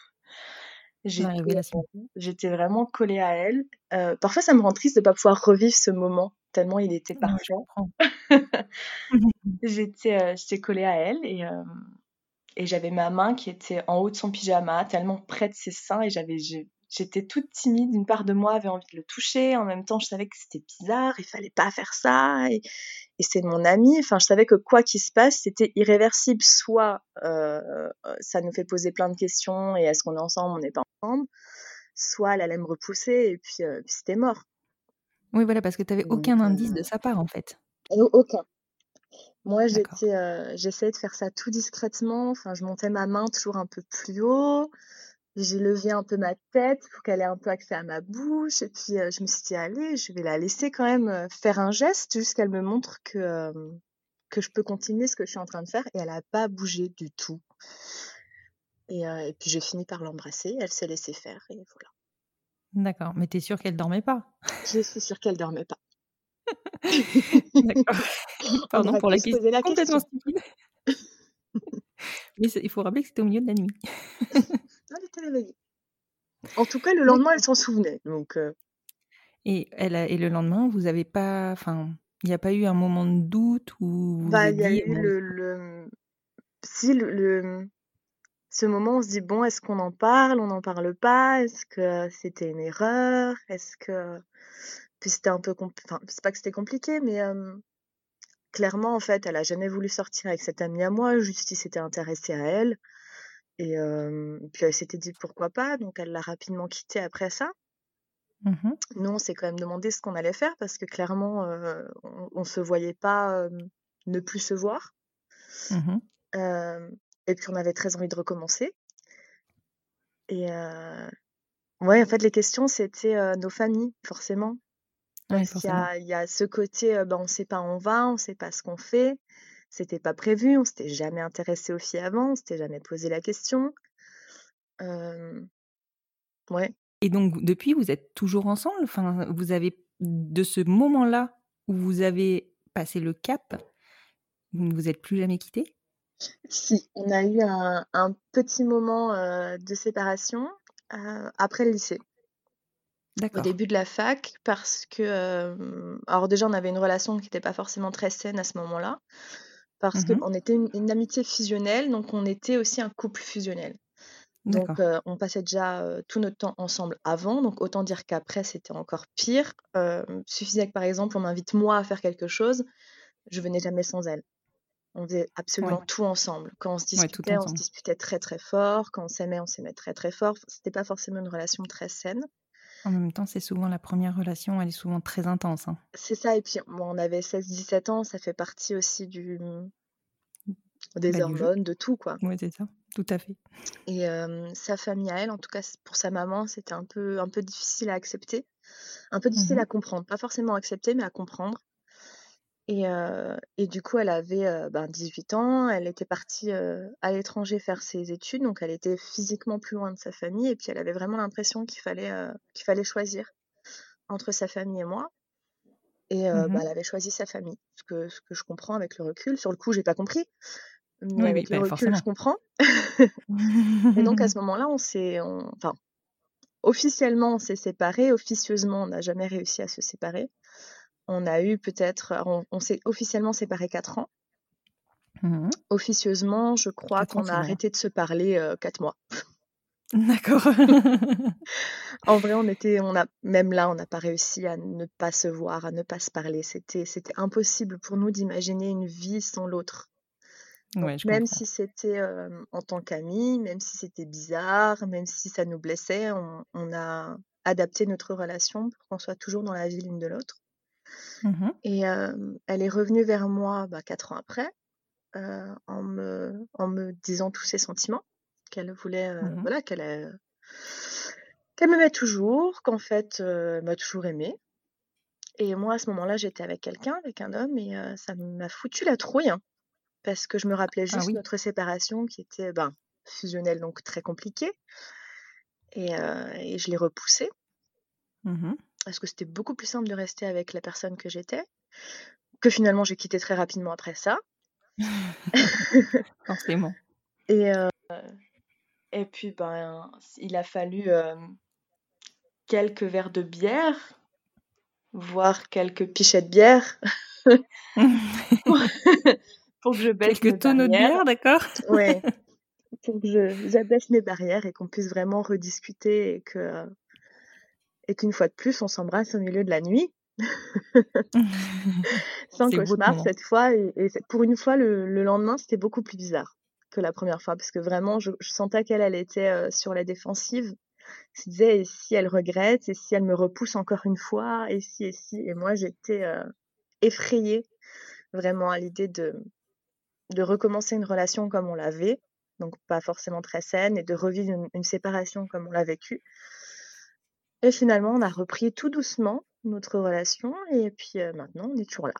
J'étais vraiment collée à elle. Euh, parfois, ça me rend triste de pas pouvoir revivre ce moment tellement il était parfait. J'étais euh, j'étais collée à elle et, euh, et j'avais ma main qui était en haut de son pyjama, tellement près de ses seins et j'avais j'étais toute timide. Une part de moi avait envie de le toucher. En même temps, je savais que c'était bizarre, il fallait pas faire ça. Et, et c'est mon ami. Enfin, je savais que quoi qu'il se passe, c'était irréversible. Soit euh, ça nous fait poser plein de questions et est-ce qu'on est ensemble, on n'est pas ensemble. Soit elle allait me repousser et puis, euh, puis c'était mort. Oui, voilà, parce que tu n'avais aucun indice de sa part en fait. Au- aucun. Moi, j'étais, euh, j'essayais de faire ça tout discrètement. Enfin, je montais ma main toujours un peu plus haut. j'ai levé un peu ma tête pour qu'elle ait un peu accès à ma bouche. Et puis, euh, je me suis dit, allez, je vais la laisser quand même euh, faire un geste jusqu'à qu'elle me montre que, euh, que je peux continuer ce que je suis en train de faire. Et elle n'a pas bougé du tout. Et, et puis, j'ai fini par l'embrasser. Elle s'est laissée faire. Et voilà. D'accord. Mais tu es sûre qu'elle dormait pas? Je suis sûre qu'elle dormait pas. D'accord. Pardon pour la, question. la question. stupide. Mais il faut rappeler que c'était au milieu de la nuit. elle était réveillée. En tout cas, le lendemain, elle s'en souvenait. Donc, euh. et, elle a, et le lendemain, vous avez pas. Enfin, il n'y a pas eu un moment de doute bah, il y a eu le, le, Si, le, ce moment, on se dit bon, est-ce qu'on en parle On n'en parle pas? Est-ce que c'était une erreur? Est-ce que. Puis c'était un peu. Enfin, c'est pas que c'était compliqué, mais. clairement, en fait, elle a jamais voulu sortir avec cette amie à moi, juste il s'était intéressé à elle. Et puis elle s'était dit pourquoi pas, donc elle l'a rapidement quitté après ça. Mmh Nous, on s'est quand même demandé ce qu'on allait faire parce que clairement, on, on se voyait pas ne plus se voir. Mmh et puis on avait très envie de recommencer. Et ouais, en fait, les questions, c'était nos familles, forcément. Y a, il y a ce côté, ben, on sait pas où on va, on sait pas ce qu'on fait. C'était pas prévu, on s'était jamais intéressé aux filles avant, on s'était jamais posé la question. Ouais. Et donc depuis, vous êtes toujours ensemble? Enfin, vous avez de ce moment-là où vous avez passé le cap, vous ne vous êtes plus jamais quittés? Si, on a eu un, petit moment de séparation après le lycée. Au début de la fac, parce que, alors déjà, on avait une relation qui n'était pas forcément très saine à ce moment-là parce mmh qu'on était une, amitié fusionnelle, donc on était aussi un couple fusionnel. Donc on passait déjà tout notre temps ensemble avant, donc autant dire qu'après c'était encore pire. suffisait que par exemple on m'invite moi à faire quelque chose, je venais jamais sans elle. On faisait absolument tout ensemble. Quand on se disputait, on se disputait très très fort. Quand on s'aimait, on s'aimait très très fort. C'était pas forcément une relation très saine. En même temps, c'est souvent la première relation, elle est souvent très intense. Hein. C'est ça, et puis moi, on avait 16-17 ans, ça fait partie aussi du des bah, hormones, de tout, quoi. Oui, c'est ça, tout à fait. Et sa famille à elle, en tout cas pour sa maman, c'était un peu, un peu difficile à accepter, un peu difficile mmh à comprendre, pas forcément à accepter, mais à comprendre. Et, et, du coup, elle avait ben, 18 ans, elle était partie à l'étranger faire ses études, donc elle était physiquement plus loin de sa famille, et puis elle avait vraiment l'impression qu'il fallait, qu'il fallait choisir entre sa famille et moi. Et mmh bah, elle avait choisi sa famille, ce que, ce que je comprends avec le recul. Sur le coup, j'ai pas compris, mais avec le bah, recul, je comprends. et donc à ce moment-là, on s'est, enfin, officiellement, on s'est séparés. Officieusement, on n'a jamais réussi à se séparer on a eu peut-être, on, s'est officiellement séparés quatre ans. Mmh Officieusement, je crois qu'on a arrêté de se parler euh, quatre mois. D'accord. en vrai, on était, on a, même là, on n'a pas réussi à ne pas se voir, à ne pas se parler. C'était, c'était impossible pour nous d'imaginer une vie sans l'autre. même si c'était euh, en tant qu'amis, même si c'était bizarre, même si ça nous blessait, on a adapté notre relation pour qu'on soit toujours dans la vie l'une de l'autre. Mmh et elle est revenue vers moi bah, quatre ans après, en, me, en me disant tous ses sentiments, qu'elle voulait, mmh voilà, qu'elle qu'elle m'aimait toujours, qu'en fait, elle m'a toujours aimée. Et moi, à ce moment-là, j'étais avec quelqu'un, avec un homme, et ça m'a foutu la trouille, hein, parce que je me rappelais ah juste notre séparation qui était ben, fusionnelle, donc très compliquée. Et, et je l'ai repoussée. Mmh parce que c'était beaucoup plus simple de rester avec la personne que j'étais, que finalement j'ai quitté très rapidement après ça. Forcément. Et, euh, et puis, ben, il a fallu euh, quelques verres de bière, voire quelques pichets de bière. pour que je baisse Quelques tonneaux de bière, d'accord? Ouais. Pour que j'abaisse mes barrières et qu'on puisse vraiment rediscuter et que et qu'une fois de plus, on s'embrasse au milieu de la nuit. Sans cauchemar cette fois. Et, pour une fois, le, lendemain, c'était beaucoup plus bizarre que la première fois, parce que vraiment, je, sentais qu'elle, elle était euh, sur la défensive. Je disais, et si elle regrette, et si elle me repousse encore une fois, et si, et si. Et moi, j'étais euh, effrayée vraiment à l'idée de, de recommencer une relation comme on l'avait, donc pas forcément très saine, et de revivre une, une séparation comme on l'a vécu. Et finalement, on a repris tout doucement notre relation, et puis euh, maintenant, on est toujours là.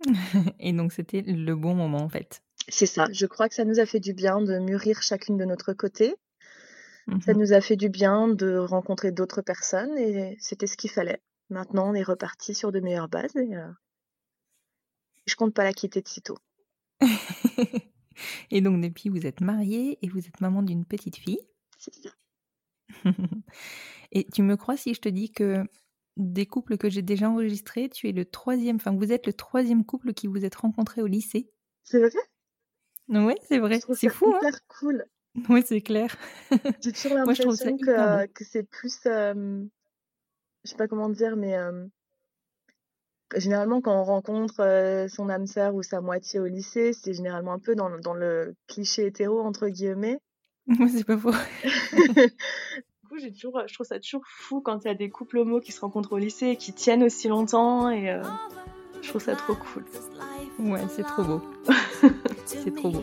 Et donc, c'était le bon moment, en fait. C'est ça. Je crois que ça nous a fait du bien de mûrir chacune de notre côté. Ça Mhm. nous a fait du bien de rencontrer d'autres personnes et c'était ce qu'il fallait. Maintenant, on est reparti sur de meilleures bases et euh, je compte pas la quitter de sitôt. Et donc, depuis, vous êtes mariée et vous êtes maman d'une petite fille. C'est ça. Et tu me crois si je te dis que des couples que j'ai déjà enregistrés, tu es le troisième, enfin, vous êtes le troisième couple qui vous êtes rencontré au lycée. C'est vrai? Oui, c'est vrai. C'est fou, hein hyper cool. Oui, c'est clair. J'ai toujours Moi, je trouve ça l'impression que, que c'est plus, euh, je sais pas comment dire, mais euh, généralement quand on rencontre euh, son âme sœur ou sa moitié au lycée, c'est généralement un peu dans, dans le cliché hétéro entre guillemets. Moi, c'est pas faux. Du coup, j'ai toujours, je trouve ça toujours fou quand il y a des couples homo qui se rencontrent au lycée et qui tiennent aussi longtemps et euh, je trouve ça trop cool. Ouais, c'est trop beau. c'est trop beau.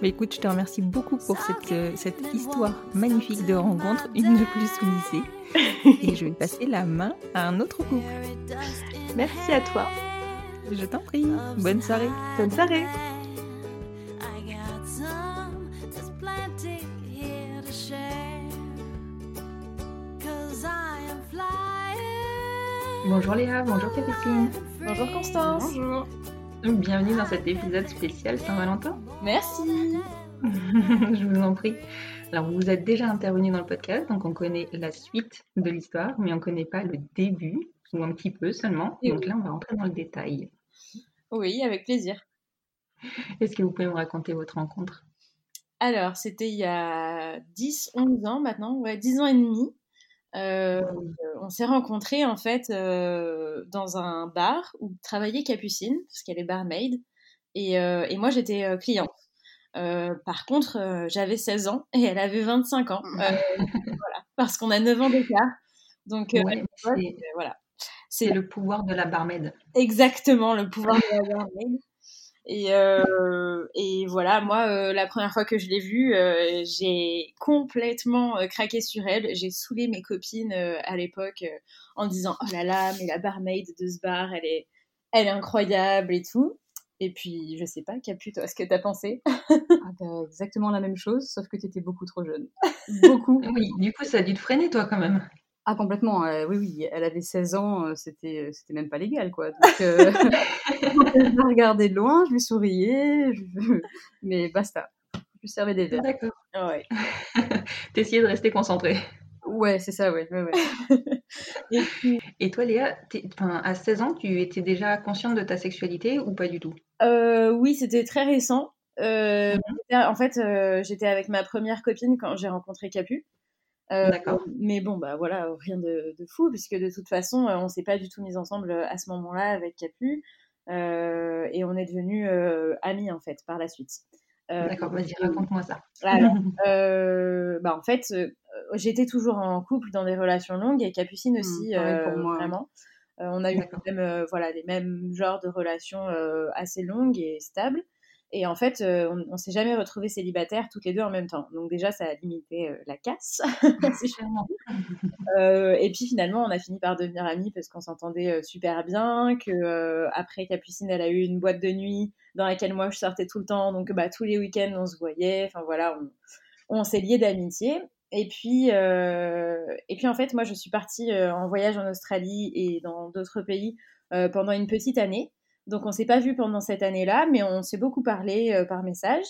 Mais écoute, je te remercie beaucoup pour cette, euh, cette histoire magnifique de rencontre, une de plus au lycée. Et je vais passer la main à un autre couple. Merci à toi. Je t'en prie. Bonne soirée. Bonne soirée. Bonjour Léa, bonjour Capucine. Bonjour Constance. Bonjour. Bienvenue dans cet épisode spécial Saint-Valentin. Merci. Je vous en prie. Alors, vous êtes déjà intervenu dans le podcast, donc on connaît la suite de l'histoire, mais on ne connaît pas le début, ou un petit peu seulement. Et donc oui. là, on va rentrer dans le détail. Oui, avec plaisir. Est-ce que vous pouvez me raconter votre rencontre? Alors, c'était il y a 10, 11 ans maintenant, ouais, 10 ans et demi. Euh, on s'est rencontrés en fait euh, dans un bar où travaillait Capucine, parce qu'elle est barmaid, et, euh, et moi j'étais cliente. Par contre, j'avais 16 ans et elle avait 25 ans. Voilà, parce qu'on a 9 ans d'écart. Donc, Ouais, c'est- voilà. C'est le pouvoir de la barmaid. Exactement, le pouvoir de la barmaid. Et, euh, et voilà, moi, euh, la première fois que je l'ai vue, euh, j'ai complètement euh, craqué sur elle. J'ai saoulé mes copines euh, à l'époque euh, en disant Oh là là, mais la barmaid de ce bar, elle est, elle est incroyable et tout. Et puis, je sais pas, Capu, toi, ce que t'as pensé? Ah bah, exactement la même chose, sauf que tu étais beaucoup trop jeune. beaucoup. Oui, du coup, ça a dû te freiner, toi, quand même. Ah, complètement. euh, oui, oui, elle avait 16 ans, euh, c'était, c'était même pas légal, quoi. Donc, euh, je la regardais de loin, je lui souriais, je- mais basta. Je lui servais des verres. D'accord. Ouais. T'essayais de rester concentré. Ouais, c'est ça, ouais. ouais, ouais. Et puis, Et toi, Léa, à 16 ans, tu étais déjà consciente de ta sexualité ou pas du tout? Euh, oui, c'était très récent. Euh, j'étais- En fait, euh, j'étais avec ma première copine quand j'ai rencontré Capu. Euh. Mais bon, bah voilà, rien de, de fou, puisque de toute façon, euh, on s'est pas du tout mis ensemble euh, à ce moment-là avec Capu. Euh, et on est devenus euh, amis, en fait, par la suite. D'accord, vas-y, raconte-moi ça. alors, bah en fait, j'étais toujours en couple dans des relations longues et Capucine aussi, pareil pour moi. vraiment. On a eu euh, voilà, les mêmes genres de relations assez longues et stables. Et en fait, euh, on, on s'est jamais retrouvés célibataires toutes les deux en même temps. Donc déjà, ça a limité euh, la casse. Clairement. Euh, et puis finalement, on a fini par devenir amis parce qu'on s'entendait euh, super bien. Que euh, après Capucine, elle a eu une boîte de nuit dans laquelle moi je sortais tout le temps. Donc bah, tous les week-ends, on se voyait. Enfin voilà, on, on s'est liés d'amitié. Et puis, et puis en fait, moi, je suis partie en voyage en Australie et dans d'autres pays pendant une petite année. Donc, on s'est pas vu pendant cette année-là, mais on s'est beaucoup parlé euh, par message.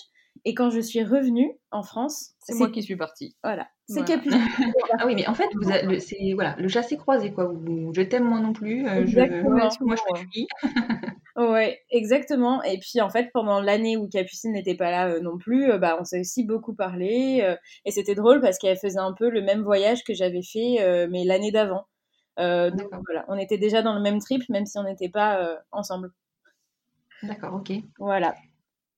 Et quand je suis revenue en France, C'est moi qui suis partie. Voilà, c'est Voilà. Capucine. Ah oui, mais en fait, vous a- le, c'est voilà, le chassé croisé quoi. Vous- je t'aime moi non plus. euh, je, Exactement. moi je te fuis. Ouais, exactement. Et puis en fait, pendant l'année où Capucine n'était pas là euh, non plus, euh, bah on s'est aussi beaucoup parlé. et c'était drôle parce qu'elle faisait un peu le même voyage que j'avais fait, mais l'année d'avant. Donc voilà, on était déjà dans le même trip, même si on n'était pas ensemble. D'accord, ok. Voilà.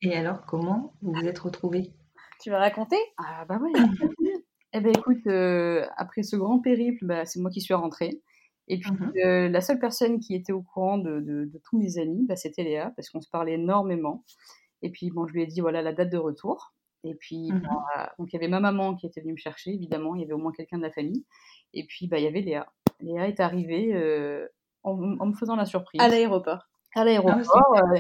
Et alors, comment vous vous êtes retrouvés Tu vas raconter Ah bah ouais. eh ben écoute, euh, après ce grand périple, bah, c'est moi qui suis rentrée. Et puis Mhm. euh, la seule personne qui était au courant de, de- de tous mes amis, bah, c'était Léa, parce qu'on se parlait énormément. Et puis bon, je lui ai dit voilà la date de retour. Et puis, Mhm. bah, donc il y avait ma maman qui était venue me chercher, évidemment, il y avait au moins quelqu'un de la famille. Et puis, bah, il y avait Léa. Léa est arrivée euh, en, en me faisant la surprise. À l'aéroport. À l'aéroport. Ah, euh,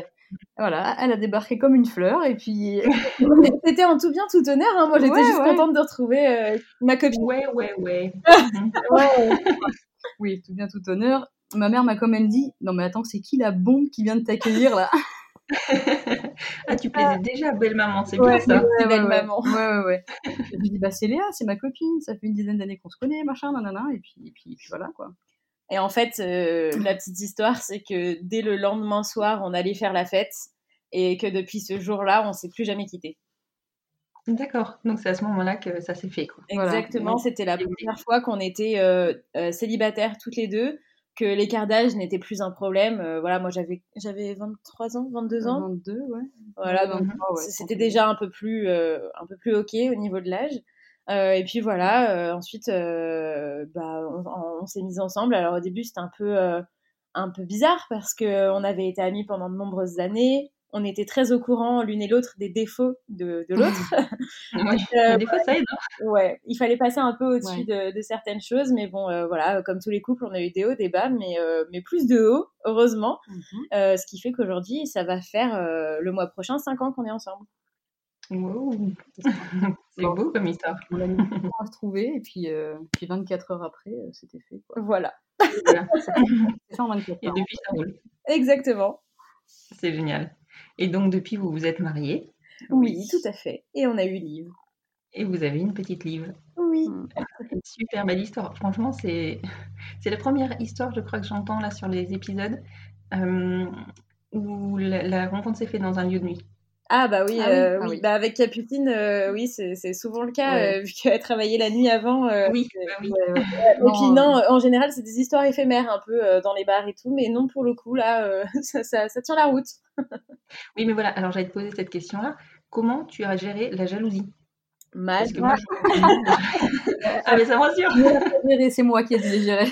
voilà, elle a débarqué comme une fleur et puis C'était en tout bien, tout honneur. hein. Moi, j'étais Ouais, juste ouais. contente de retrouver euh, ma copine. Ouais, ouais, ouais. oui, tout bien tout honneur. Ma mère m'a quand même dit non mais attends c'est qui la bombe qui vient de t'accueillir là? Ah, tu plaisais déjà belle maman, c'est Ouais, bien ça. ouais, belle ouais, maman. Ouais ouais. Je lui dis bah c'est Léa, c'est ma copine, ça fait une dizaine d'années qu'on se connaît, machin, nanana, et puis et puis, et puis voilà quoi. Et en fait, euh, la petite histoire, c'est que dès le lendemain soir, on allait faire la fête et que depuis ce jour-là, on s'est plus jamais quitté. D'accord, donc c'est à ce moment-là que ça s'est fait. Quoi. Exactement, c'était la première fois qu'on était euh, euh, célibataires toutes les deux, que l'écart d'âge n'était plus un problème. Euh, voilà, moi j'avais j'avais 23 ans, 22 ans. 22 ouais. Voilà, donc 23, ouais, c'était déjà un peu plus euh, un peu plus ok au niveau de l'âge. Euh, et puis voilà, euh, ensuite euh, bah, on, on s'est mis ensemble. Alors au début c'était un peu euh, un peu bizarre parce que on avait été amis pendant de nombreuses années. On était très au courant l'une et l'autre des défauts de, de l'autre. Ouais. Euh, Des fois, ça aide. hein. Ouais, il fallait passer un peu au-dessus Ouais. de, de certaines choses, mais bon, euh, voilà, comme tous les couples, on a eu des hauts, des bas, mais, euh, mais plus de hauts, heureusement. Euh, ce qui fait qu'aujourd'hui, ça va faire euh, le mois prochain 5 ans qu'on est ensemble. Wow. C'est beau comme histoire. On a mis à se trouver et puis, euh, puis 24 heures après euh, c'était fait quoi. Voilà, Voilà. C'est fait en 24 Et depuis, ça roule. exactement. C'est génial. Et donc, depuis, vous vous êtes mariés? Oui, tout à fait. Et on a eu Liv. et vous avez une petite livre. Oui. C'est une super belle histoire. Franchement, c'est c'est la première histoire, je crois, que j'entends là sur les épisodes euh, où la, la rencontre s'est faite dans un lieu de nuit. Ah bah oui, Ah oui, euh, ah oui. Bah, avec Capucine, euh, oui, c'est souvent le cas, Ouais. euh, vu qu'elle travaillait la nuit avant. Oui, bah oui. Et puis non, en général, c'est des histoires éphémères un peu dans les bars et tout, mais non, pour le coup, là, ça, ça, ça tient la route. Oui, mais voilà, alors j'allais te poser cette question-là. Comment tu as géré la jalousie? Mal. Parce que moi, je... ah, mais ça me rassure. C'est moi qui ai dû les gérer.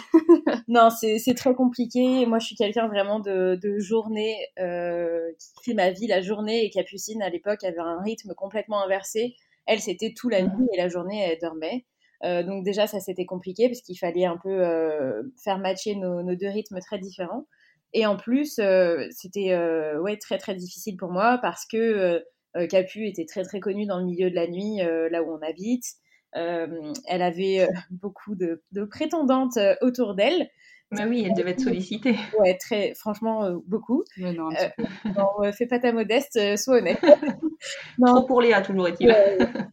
Non, c'est très compliqué. Moi, je suis quelqu'un vraiment de, de journée euh, qui fait ma vie la journée. Et Capucine, à l'époque, avait un rythme complètement inversé. Elle, c'était tout la nuit et la journée, elle dormait. Euh, donc déjà, ça, c'était compliqué parce qu'il fallait un peu euh, faire matcher nos, nos deux rythmes très différents. Et en plus, c'était ouais, très, très difficile pour moi parce que Capu était très, très connue dans le milieu de la nuit, euh, là où on habite. Euh, elle avait euh, beaucoup de, de prétendantes euh, autour d'elle. Mais oui, elle devait être sollicitée. Ouais, très, franchement, euh, beaucoup. Mais non, Euh, non, euh, fais pas ta modeste, euh, sois honnête. non, Trop pour Léa, toujours est-il.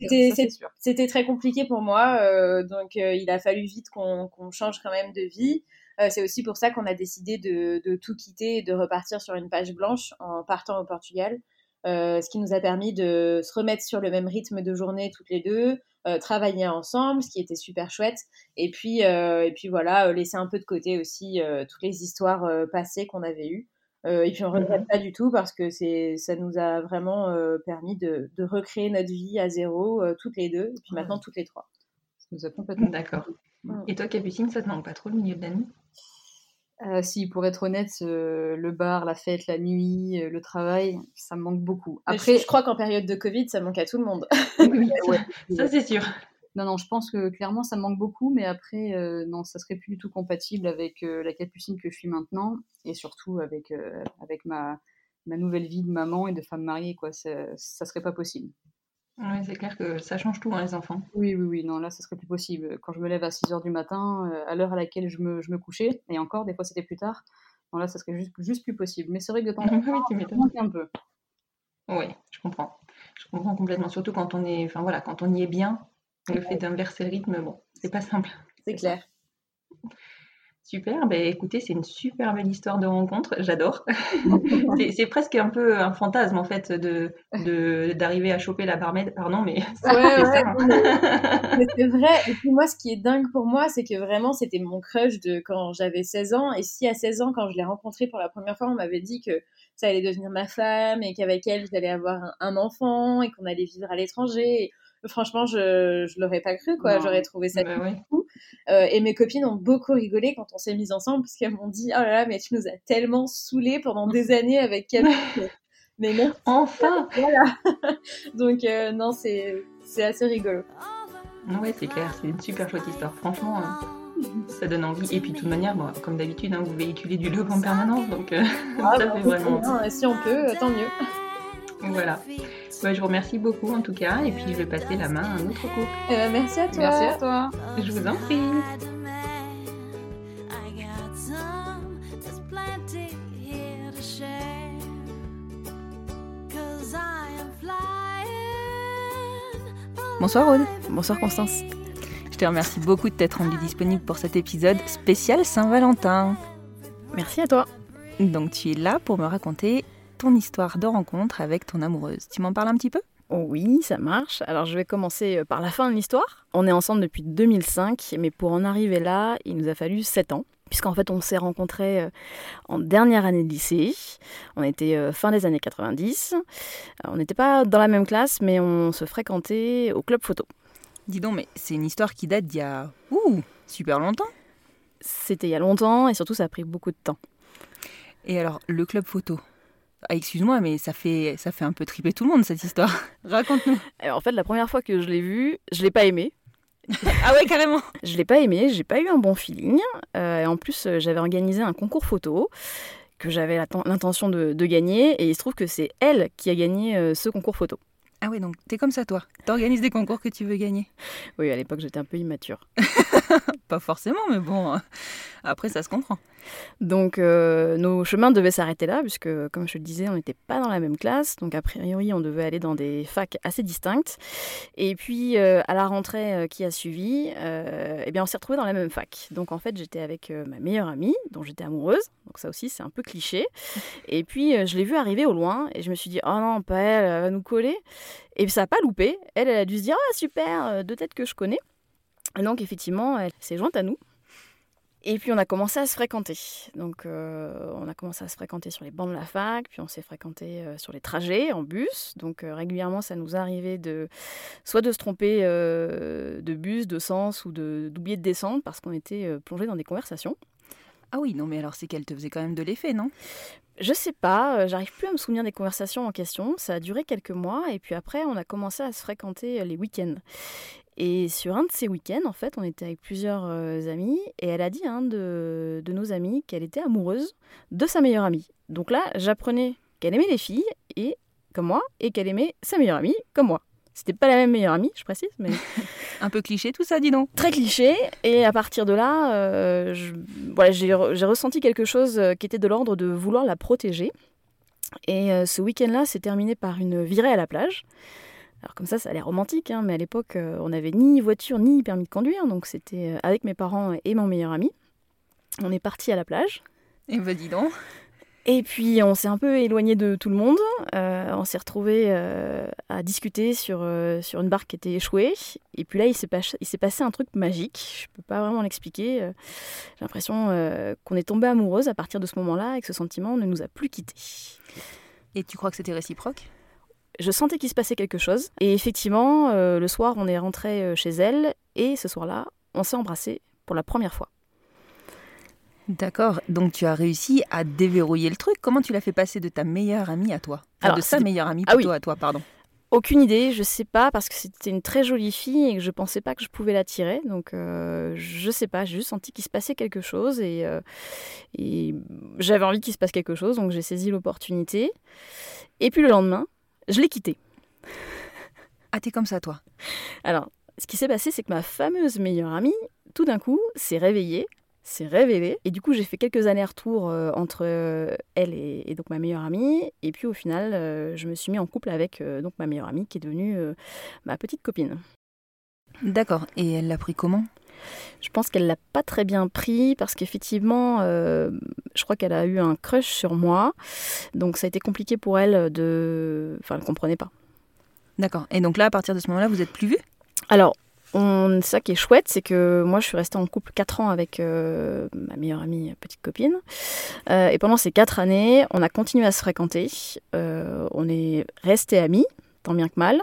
c'était- Ça, c'est c'est- sûr. c'était très compliqué pour moi, euh, donc euh, il a fallu vite qu'on change quand même de vie. Euh, c'est aussi pour ça qu'on a décidé de, de tout quitter et de repartir sur une page blanche en partant au Portugal, euh, ce qui nous a permis de se remettre sur le même rythme de journée toutes les deux, euh, travailler ensemble, ce qui était super chouette, et puis euh, et puis voilà, euh, laisser un peu de côté aussi euh, toutes les histoires euh, passées qu'on avait eues. Euh, et puis on ne regrette pas du tout parce que c'est ça nous a vraiment euh, permis de, de recréer notre vie à zéro euh, toutes les deux et puis maintenant toutes les trois. Ça nous a complètement. D'accord. Mm. Et toi, Capucine, ça te manque pas trop le milieu de la nuit? Euh, si, pour être honnête, euh, le bar, la fête, la nuit, euh, le travail, ça me manque beaucoup. Après, je, je crois qu'en période de Covid, ça manque à tout le monde. Oui, oui, ouais. ça c'est sûr. Non, non, je pense que clairement ça me manque beaucoup, mais après, euh, non, ça serait plus du tout compatible avec la capucine que je suis maintenant, et surtout avec, avec ma, ma nouvelle vie de maman et de femme mariée, quoi. Ça, ça serait pas possible. Ouais, c'est clair que ça change tout, hein, les enfants. Oui, oui, oui, non, là, ça serait plus possible. Quand je me lève à 6 heures du matin, euh, à l'heure à laquelle je me, je me couchais, et encore, des fois c'était plus tard, non, là, ça serait juste, juste plus possible. Mais c'est vrai que de temps en temps, oui, ça manque un peu. Oui, je comprends. Je comprends complètement. Surtout quand on est, enfin voilà, quand on y est bien, le fait d'inverser le rythme, bon, c'est pas simple. C'est clair. Super, ben écoutez, c'est une super belle histoire de rencontre, j'adore. c'est, c'est presque un peu un fantasme en fait de, d'arriver à choper la barmaid, pardon, mais c'est, Ouais, ouais, vrai. Et puis moi, ce qui est dingue pour moi, c'est que vraiment, c'était mon crush de quand j'avais 16 ans. Et si à 16 ans, quand je l'ai rencontré pour la première fois, on m'avait dit que ça allait devenir ma femme et qu'avec elle, j'allais avoir un, un enfant et qu'on allait vivre à l'étranger. Franchement, je, je l'aurais pas cru, quoi. Non. J'aurais trouvé ça Bah ouais. fou. Euh, et mes copines ont beaucoup rigolé quand on s'est mis ensemble parce qu'elles m'ont dit, oh là là, mais tu nous as tellement saoulés pendant des années avec Camille. Mais merci. Enfin Voilà. Donc, euh, non, c'est c'est assez rigolo. Ouais, c'est clair, c'est une super chouette histoire. Franchement, euh, ça donne envie. Et puis, de toute manière, bon, comme d'habitude, hein, vous véhiculez du love en permanence, donc euh, Ah, ça bah, fait vraiment. bien, Si on peut, tant mieux. Voilà. Je vous remercie beaucoup en tout cas, et puis je vais passer la main à un autre couple. Ben, merci à toi. Merci à toi. Je vous en prie. Bonsoir Aude. Bonsoir Constance. Je te remercie beaucoup de t'être rendue disponible pour cet épisode spécial Saint-Valentin. Merci à toi. Donc tu es là pour me raconter ton histoire de rencontre avec ton amoureuse. Tu m'en parles un petit peu? Oh oui, ça marche. Alors je vais commencer euh, par la fin de l'histoire. On est ensemble depuis 2005, mais pour en arriver là, il nous a fallu 7 ans. Puisqu'en fait, on s'est rencontrés euh, en dernière année de lycée. On était euh, fin des années 90. Euh, On n'était pas dans la même classe, mais on se fréquentait au club photo. Dis donc, mais c'est une histoire qui date d'il y a ouh, super longtemps. C'était il y a longtemps et surtout, ça a pris beaucoup de temps. Et alors, le club photo? Ah, Excuse-moi, mais ça fait, ça fait un peu triper tout le monde cette histoire. Raconte-nous. Alors en fait, la première fois que je l'ai vu, je l'ai pas aimé. ah ouais, carrément. Je l'ai pas aimé, j'ai pas eu un bon feeling. Euh, et en plus, euh, j'avais organisé un concours photo que j'avais l'intention de, de gagner. Et il se trouve que c'est elle qui a gagné euh, ce concours photo. Ah ouais, donc t'es comme ça toi. T'organises des concours que tu veux gagner. Oui, à l'époque, j'étais un peu immature. Pas forcément, mais bon, euh, après ça se comprend. Donc euh, nos chemins devaient s'arrêter là, puisque comme je le disais, on n'était pas dans la même classe, donc a priori on devait aller dans des facs assez distinctes. Et puis euh, à la rentrée qui a suivi, eh bien on s'est retrouvés dans la même fac. Donc en fait j'étais avec ma meilleure amie, dont j'étais amoureuse, donc ça aussi c'est un peu cliché. Et puis je l'ai vue arriver au loin, et je me suis dit oh non pas elle, elle va nous coller. Et ça n'a pas loupé. Elle, elle a dû se dire ah super, euh, deux têtes que je connais. Donc effectivement elle s'est jointe à nous. Et puis on a commencé à se fréquenter. Donc euh, on a commencé à se fréquenter sur les bancs de la fac, puis on s'est fréquenté euh, sur les trajets en bus. Donc euh, régulièrement ça nous arrivait de soit de se tromper de bus, de sens ou de d'oublier de descendre parce qu'on était plongé dans des conversations. Ah oui, non mais alors c'est qu'elle te faisait quand même de l'effet, non? Je sais pas, euh, j'arrive plus à me souvenir des conversations en question. Ça a duré quelques mois et puis après on a commencé à se fréquenter euh, les week-ends. Et sur un de ces week-ends, en fait, on était avec plusieurs euh, amis et elle a dit à un de, de nos amis qu'elle était amoureuse de sa meilleure amie. Donc là, j'apprenais qu'elle aimait les filles et comme moi et qu'elle aimait sa meilleure amie comme moi. C'était pas la même meilleure amie, je précise, mais Un peu cliché tout ça, dis donc. très cliché. Et à partir de là, euh, voilà, j'ai re- j'ai ressenti quelque chose euh, qui était de l'ordre de vouloir la protéger. Et euh, ce week-end-là s'est terminé par une virée à la plage. Alors comme ça, ça a l'air romantique, hein, mais à l'époque, euh, on n'avait ni voiture ni permis de conduire, donc c'était avec mes parents et mon meilleur ami. On est parti à la plage. Et bah dis donc. Et puis on s'est un peu éloigné de tout le monde. Euh, on s'est retrouvés euh, à discuter sur, euh, sur une barque qui était échouée. Et puis là, il s'est pas- il s'est passé un truc magique. Je peux pas vraiment l'expliquer. J'ai l'impression qu'on est tombé amoureuse à partir de ce moment-là et que ce sentiment ne nous a plus quittés. Et tu crois que c'était réciproque? Je sentais qu'il se passait quelque chose. Et effectivement, le soir, on est rentré chez elle. Et ce soir-là, on s'est embrassés pour la première fois. D'accord, donc tu as réussi à déverrouiller le truc. Comment tu l'as fait passer de ta meilleure amie à toi? Enfin, Alors, De sa meilleure amie Ah plutôt oui. à toi, pardon. Aucune idée, je sais pas, parce que c'était une très jolie fille et que je pensais pas que je pouvais l'attirer. Donc, euh, je sais pas, j'ai juste senti qu'il se passait quelque chose et, euh, et j'avais envie qu'il se passe quelque chose, donc j'ai saisi l'opportunité. Et puis le lendemain, je l'ai quitté. Ah, t'es comme ça, toi Alors, ce qui s'est passé, c'est que ma fameuse meilleure amie, tout d'un coup, s'est réveillée, s'est révélée. Et du coup, j'ai fait quelques allers-retours euh, entre euh, elle et, et donc ma meilleure amie. Et puis au final, euh, je me suis mis en couple avec donc ma meilleure amie qui est devenue ma petite copine. D'accord, et elle l'a pris comment? Je pense qu'elle l'a pas très bien pris parce qu'effectivement, euh, je crois qu'elle a eu un crush sur moi. Donc ça a été compliqué pour elle de... Enfin, elle comprenait pas. D'accord, et donc là, à partir de ce moment-là, vous êtes plus vus? Alors, on, ça qui est chouette, c'est que moi, je suis restée en couple 4 ans avec euh, ma meilleure amie, euh, petite copine. Euh, et pendant ces 4 années, on a continué à se fréquenter. On est restés amis, tant bien que mal.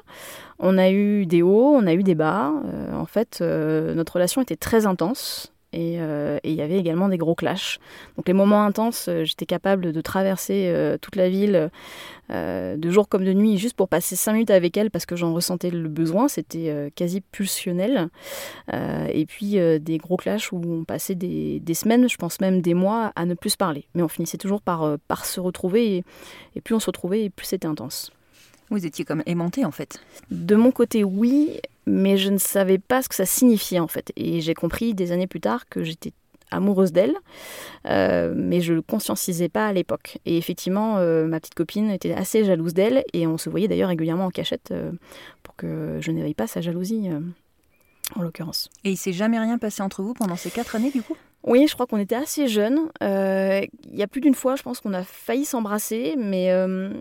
On a eu des hauts, on a eu des bas. En fait, notre relation était très intense. Et euh, et il y avait également des gros clashs. Donc les moments intenses, euh, j'étais capable de traverser euh, toute la ville de jour comme de nuit juste pour passer cinq minutes avec elle parce que j'en ressentais le besoin, c'était quasi pulsionnel. Et puis des gros clashs où on passait des, semaines, je pense même des mois à ne plus se parler. Mais on finissait toujours par, par se retrouver et, et plus on se retrouvait et plus c'était intense. Vous étiez comme aimanté en fait. De mon côté, oui, mais je ne savais pas ce que ça signifiait en fait. Et j'ai compris des années plus tard que j'étais amoureuse d'elle, euh, mais je le conscientisais pas à l'époque. Et effectivement, euh, ma petite copine était assez jalouse d'elle, et on se voyait d'ailleurs régulièrement en cachette euh, pour que je n'éveille pas sa jalousie, en l'occurrence. Et il s'est jamais rien passé entre vous pendant ces quatre années du coup? Oui, je crois qu'on était assez jeunes. Euh, Il y a plus d'une fois, je pense qu'on a failli s'embrasser, mais euh,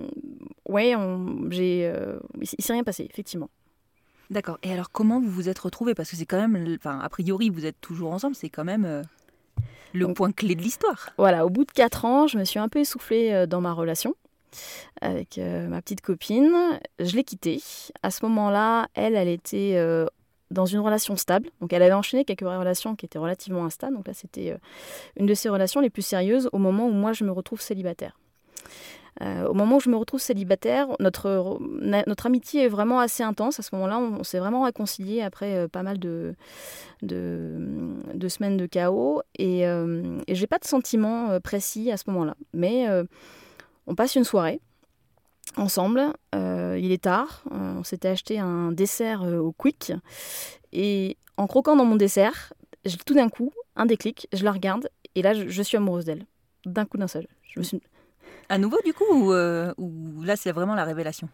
ouais, on- j'ai, euh, il s'est rien passé, effectivement. D'accord. Et alors comment vous vous êtes retrouvés? Parce que c'est quand même, enfin a priori vous êtes toujours ensemble, c'est quand même euh, le Donc- point clé de l'histoire. Voilà, au bout de quatre ans, je me suis un peu essoufflée dans ma relation avec ma petite copine. Je l'ai quittée. À ce moment-là, elle, elle était dans une relation stable. Donc, elle avait enchaîné quelques relations qui étaient relativement instables. Donc là, c'était euh, une de ses relations les plus sérieuses au moment où moi, je me retrouve célibataire. Euh, au moment où je me retrouve célibataire, notre, notre amitié est vraiment assez intense. À ce moment-là, on, s'est vraiment réconcilié après euh, pas mal de, de, semaines de chaos. Et, euh, et j'ai pas de sentiment précis à ce moment-là. Mais on passe une soirée ensemble. Euh, il est tard. Euh, on s'était acheté un dessert euh, au Quick. Et en croquant dans mon dessert, j'ai tout d'un coup un déclic. Je la regarde et là, je, je suis amoureuse d'elle. D'un coup d'un seul. Je me suis... À nouveau du coup ou, ou là c'est vraiment la révélation?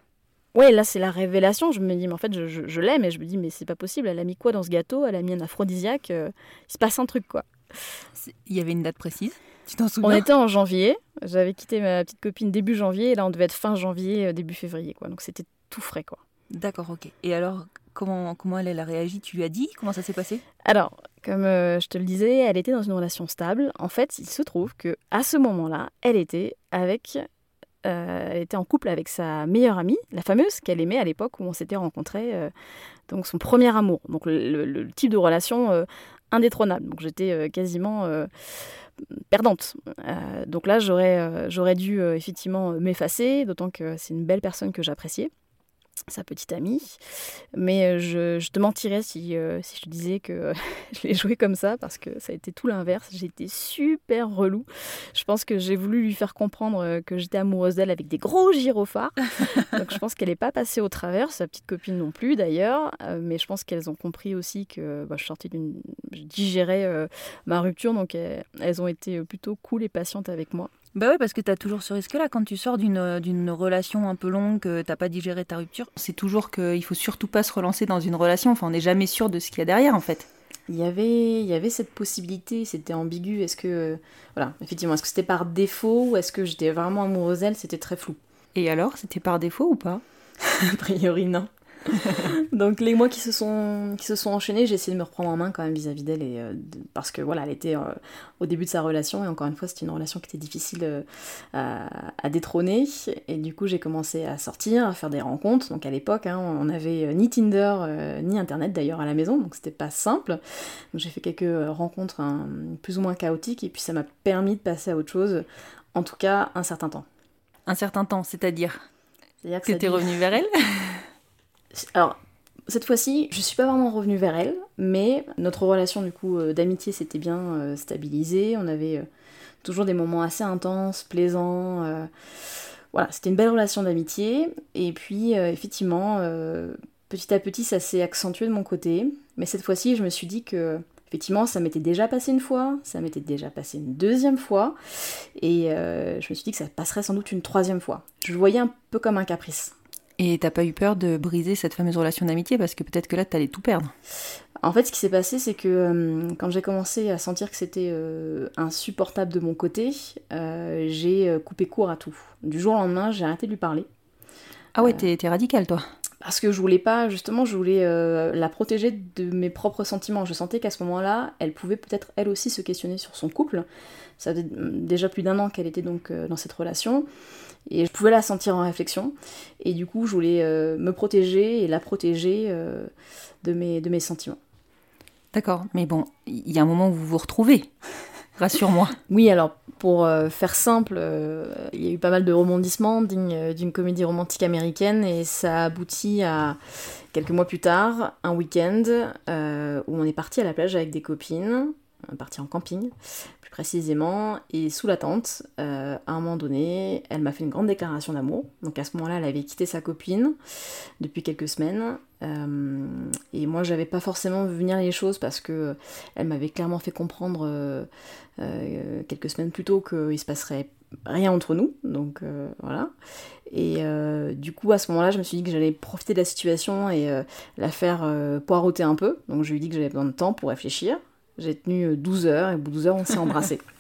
Ouais, là c'est la révélation. Je me dis, mais en fait, je, je- je l'aime et je me dis, mais c'est pas possible. Elle a mis quoi dans ce gâteau? Elle a mis un aphrodisiaque. il se passe un truc quoi. Il y avait une date précise? Tu t'en On était en janvier. J'avais quitté ma petite copine début janvier et là on devait être fin janvier, euh, début février quoi. Donc c'était tout frais quoi. D'accord, ok. Et alors comment, comment elle, elle a réagi? Tu lui as dit? Comment ça s'est passé? Alors, comme euh, je te le disais, elle était dans une relation stable. En fait, il se trouve que à ce moment-là, elle était avec, euh, elle était en couple avec sa meilleure amie, la fameuse qu'elle aimait à l'époque où on s'était rencontrés, euh, donc son premier amour. Donc le, le- le type de relation euh, indétrônable. Donc j'étais quasiment perdante. Euh, donc là, j'aurais euh, j'aurais dû euh, effectivement m'effacer, d'autant que c'est une belle personne que j'appréciais sa petite amie. Mais euh, je, je te mentirais si, euh, si je te disais que je l'ai joué comme ça, parce que ça a été tout l'inverse. J'ai été super relou. Je pense que j'ai voulu lui faire comprendre euh, que j'étais amoureuse d'elle avec des gros gyrophares. Donc je pense qu'elle n'est pas passée au travers, sa petite copine non plus d'ailleurs. Euh, mais je pense qu'elles ont compris aussi que bah, je sortais d'une... Je digérais euh, ma rupture, donc elles, elles ont été plutôt cool et patientes avec moi. Bah ouais, parce que tu as toujours ce risque-là. Quand tu sors d'une euh, d'une relation un peu longue, que t'as pas digéré ta rupture, c'est toujours qu'il faut surtout pas se relancer dans une relation. Enfin, on n'est jamais sûr de ce qu'il y a derrière, en fait. Il y avait, il y avait cette possibilité, c'était ambigu. Est-ce que, voilà, effectivement, est-ce que c'était par défaut ou est-ce que j'étais vraiment amoureuse d'elle? C'était très flou. Et alors, c'était par défaut ou pas? A priori, non. Donc les mois qui se sont qui se sont enchaînés, j'ai essayé de me reprendre en main quand même vis-à-vis d'elle et euh, de- parce que voilà, elle était euh, au début de sa relation et encore une fois, c'était une relation qui était difficile euh, à, à détrôner et du coup, j'ai commencé à sortir, à faire des rencontres. Donc à l'époque, hein, on avait euh, ni Tinder ni internet d'ailleurs à la maison, donc c'était pas simple. Donc j'ai fait quelques rencontres hein, plus ou moins chaotiques et puis ça m'a permis de passer à autre chose, en tout cas un certain temps. Un certain temps, c'est-à-dire C'est-à-dire que t'es dure- revenu vers elle? Alors, cette fois-ci, je suis pas vraiment revenue vers elle, mais notre relation du coup euh, d'amitié s'était bien euh, stabilisée. On avait euh, toujours des moments assez intenses, plaisants. Voilà, c'était une belle relation d'amitié. Et puis, effectivement, petit à petit, ça s'est accentué de mon côté. Mais cette fois-ci, je me suis dit que, effectivement, ça m'était déjà passé une fois, ça m'était déjà passé une deuxième fois. Et je me suis dit que ça passerait sans doute une troisième fois. Je le voyais un peu comme un caprice. Et t'as pas eu peur de briser cette fameuse relation d'amitié parce que peut-être que là, t'allais tout perdre. En fait, ce qui s'est passé, c'est que euh, quand j'ai commencé à sentir que c'était euh, insupportable de mon côté, euh, j'ai coupé court à tout. Du jour au lendemain, j'ai arrêté de lui parler. Ah ouais, t'es t'es radical, toi. Parce que je voulais pas, justement, je voulais la protéger de mes propres sentiments. Je sentais qu'à ce moment-là, elle pouvait peut-être elle aussi se questionner sur son couple. Ça faisait mm, déjà plus d'un an qu'elle était donc dans cette relation. Et je pouvais la sentir en réflexion. Et du coup, je voulais euh, me protéger et la protéger euh, de, mes, de mes sentiments. D'accord, mais bon, il y a un moment où vous vous retrouvez. Rassure-moi. Oui, alors pour euh, faire simple, il y a eu pas mal de rebondissements dignes d'une comédie romantique américaine et ça aboutit à quelques mois plus tard, un week-end où on est parti à la plage avec des copines, parti en camping précisément, et sous la tente, à un moment donné, elle m'a fait une grande déclaration d'amour. Donc à ce moment-là, elle avait quitté sa copine depuis quelques semaines euh, et moi, j'avais pas forcément vu venir les choses parce que elle m'avait clairement fait comprendre euh, euh, quelques semaines plus tôt qu'il se passerait rien entre nous. Donc voilà. Et du coup, à ce moment-là, je me suis dit que j'allais profiter de la situation et la faire poireauter un peu. Donc je lui ai dit que j'avais besoin de temps pour réfléchir. J'ai tenu 12 heures et au bout de 12 heures, on s'est embrassés.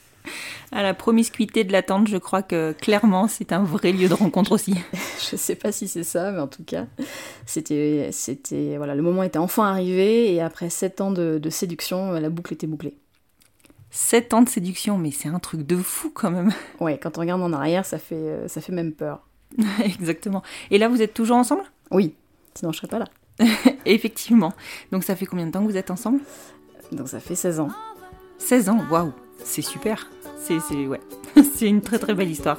à la promiscuité de l'attente, je crois que clairement c'est un vrai lieu de rencontre aussi. je sais pas si c'est ça, mais en tout cas, c'était, c'était, voilà, le moment était enfin arrivé et après sept ans de, séduction, la boucle était bouclée. Sept ans de séduction, mais c'est un truc de fou quand même. Ouais, quand on regarde en arrière, ça fait, euh, ça fait même peur. Exactement. Et là, vous êtes toujours ensemble? Oui, sinon je serais pas là. Effectivement. Donc ça fait combien de temps que vous êtes ensemble? Donc ça fait 16 ans. 16 ans, waouh, c'est super. C'est ouais, c'est une très très belle histoire.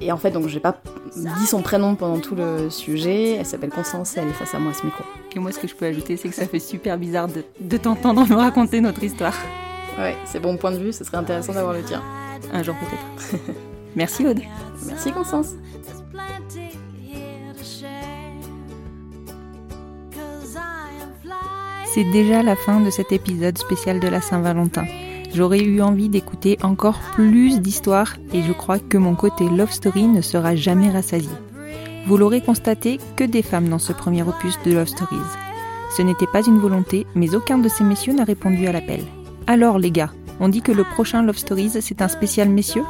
Et en fait, donc j'ai pas dit son prénom pendant tout le sujet. Elle s'appelle Constance et elle est face à moi à ce micro. Et moi, ce que je peux ajouter, c'est que ça fait super bizarre de, de t'entendre me raconter notre histoire. Ouais, c'est bon point de vue. Ce serait intéressant d'avoir le tien. Un jour peut-être. Merci Aude. Merci Constance. C'est déjà la fin de cet épisode spécial de la Saint-Valentin. J'aurais eu envie d'écouter encore plus d'histoires et je crois que mon côté love story ne sera jamais rassasié. Vous l'aurez constaté, que des femmes dans ce premier opus de Love Stories. Ce n'était pas une volonté, mais aucun de ces messieurs n'a répondu à l'appel. Alors les gars, on dit que le prochain Love Stories, c'est un spécial messieurs?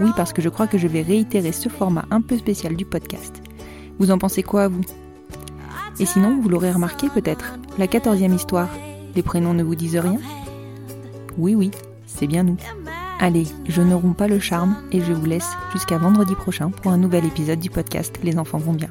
Oui, parce que je crois que je vais réitérer ce format un peu spécial du podcast. Vous en pensez quoi, vous? Et sinon, vous l'aurez remarqué peut-être, la quatorzième histoire, les prénoms ne vous disent rien oui, oui, c'est bien nous. Allez, je ne romps pas le charme et je vous laisse jusqu'à vendredi prochain pour un nouvel épisode du podcast Les enfants vont bien.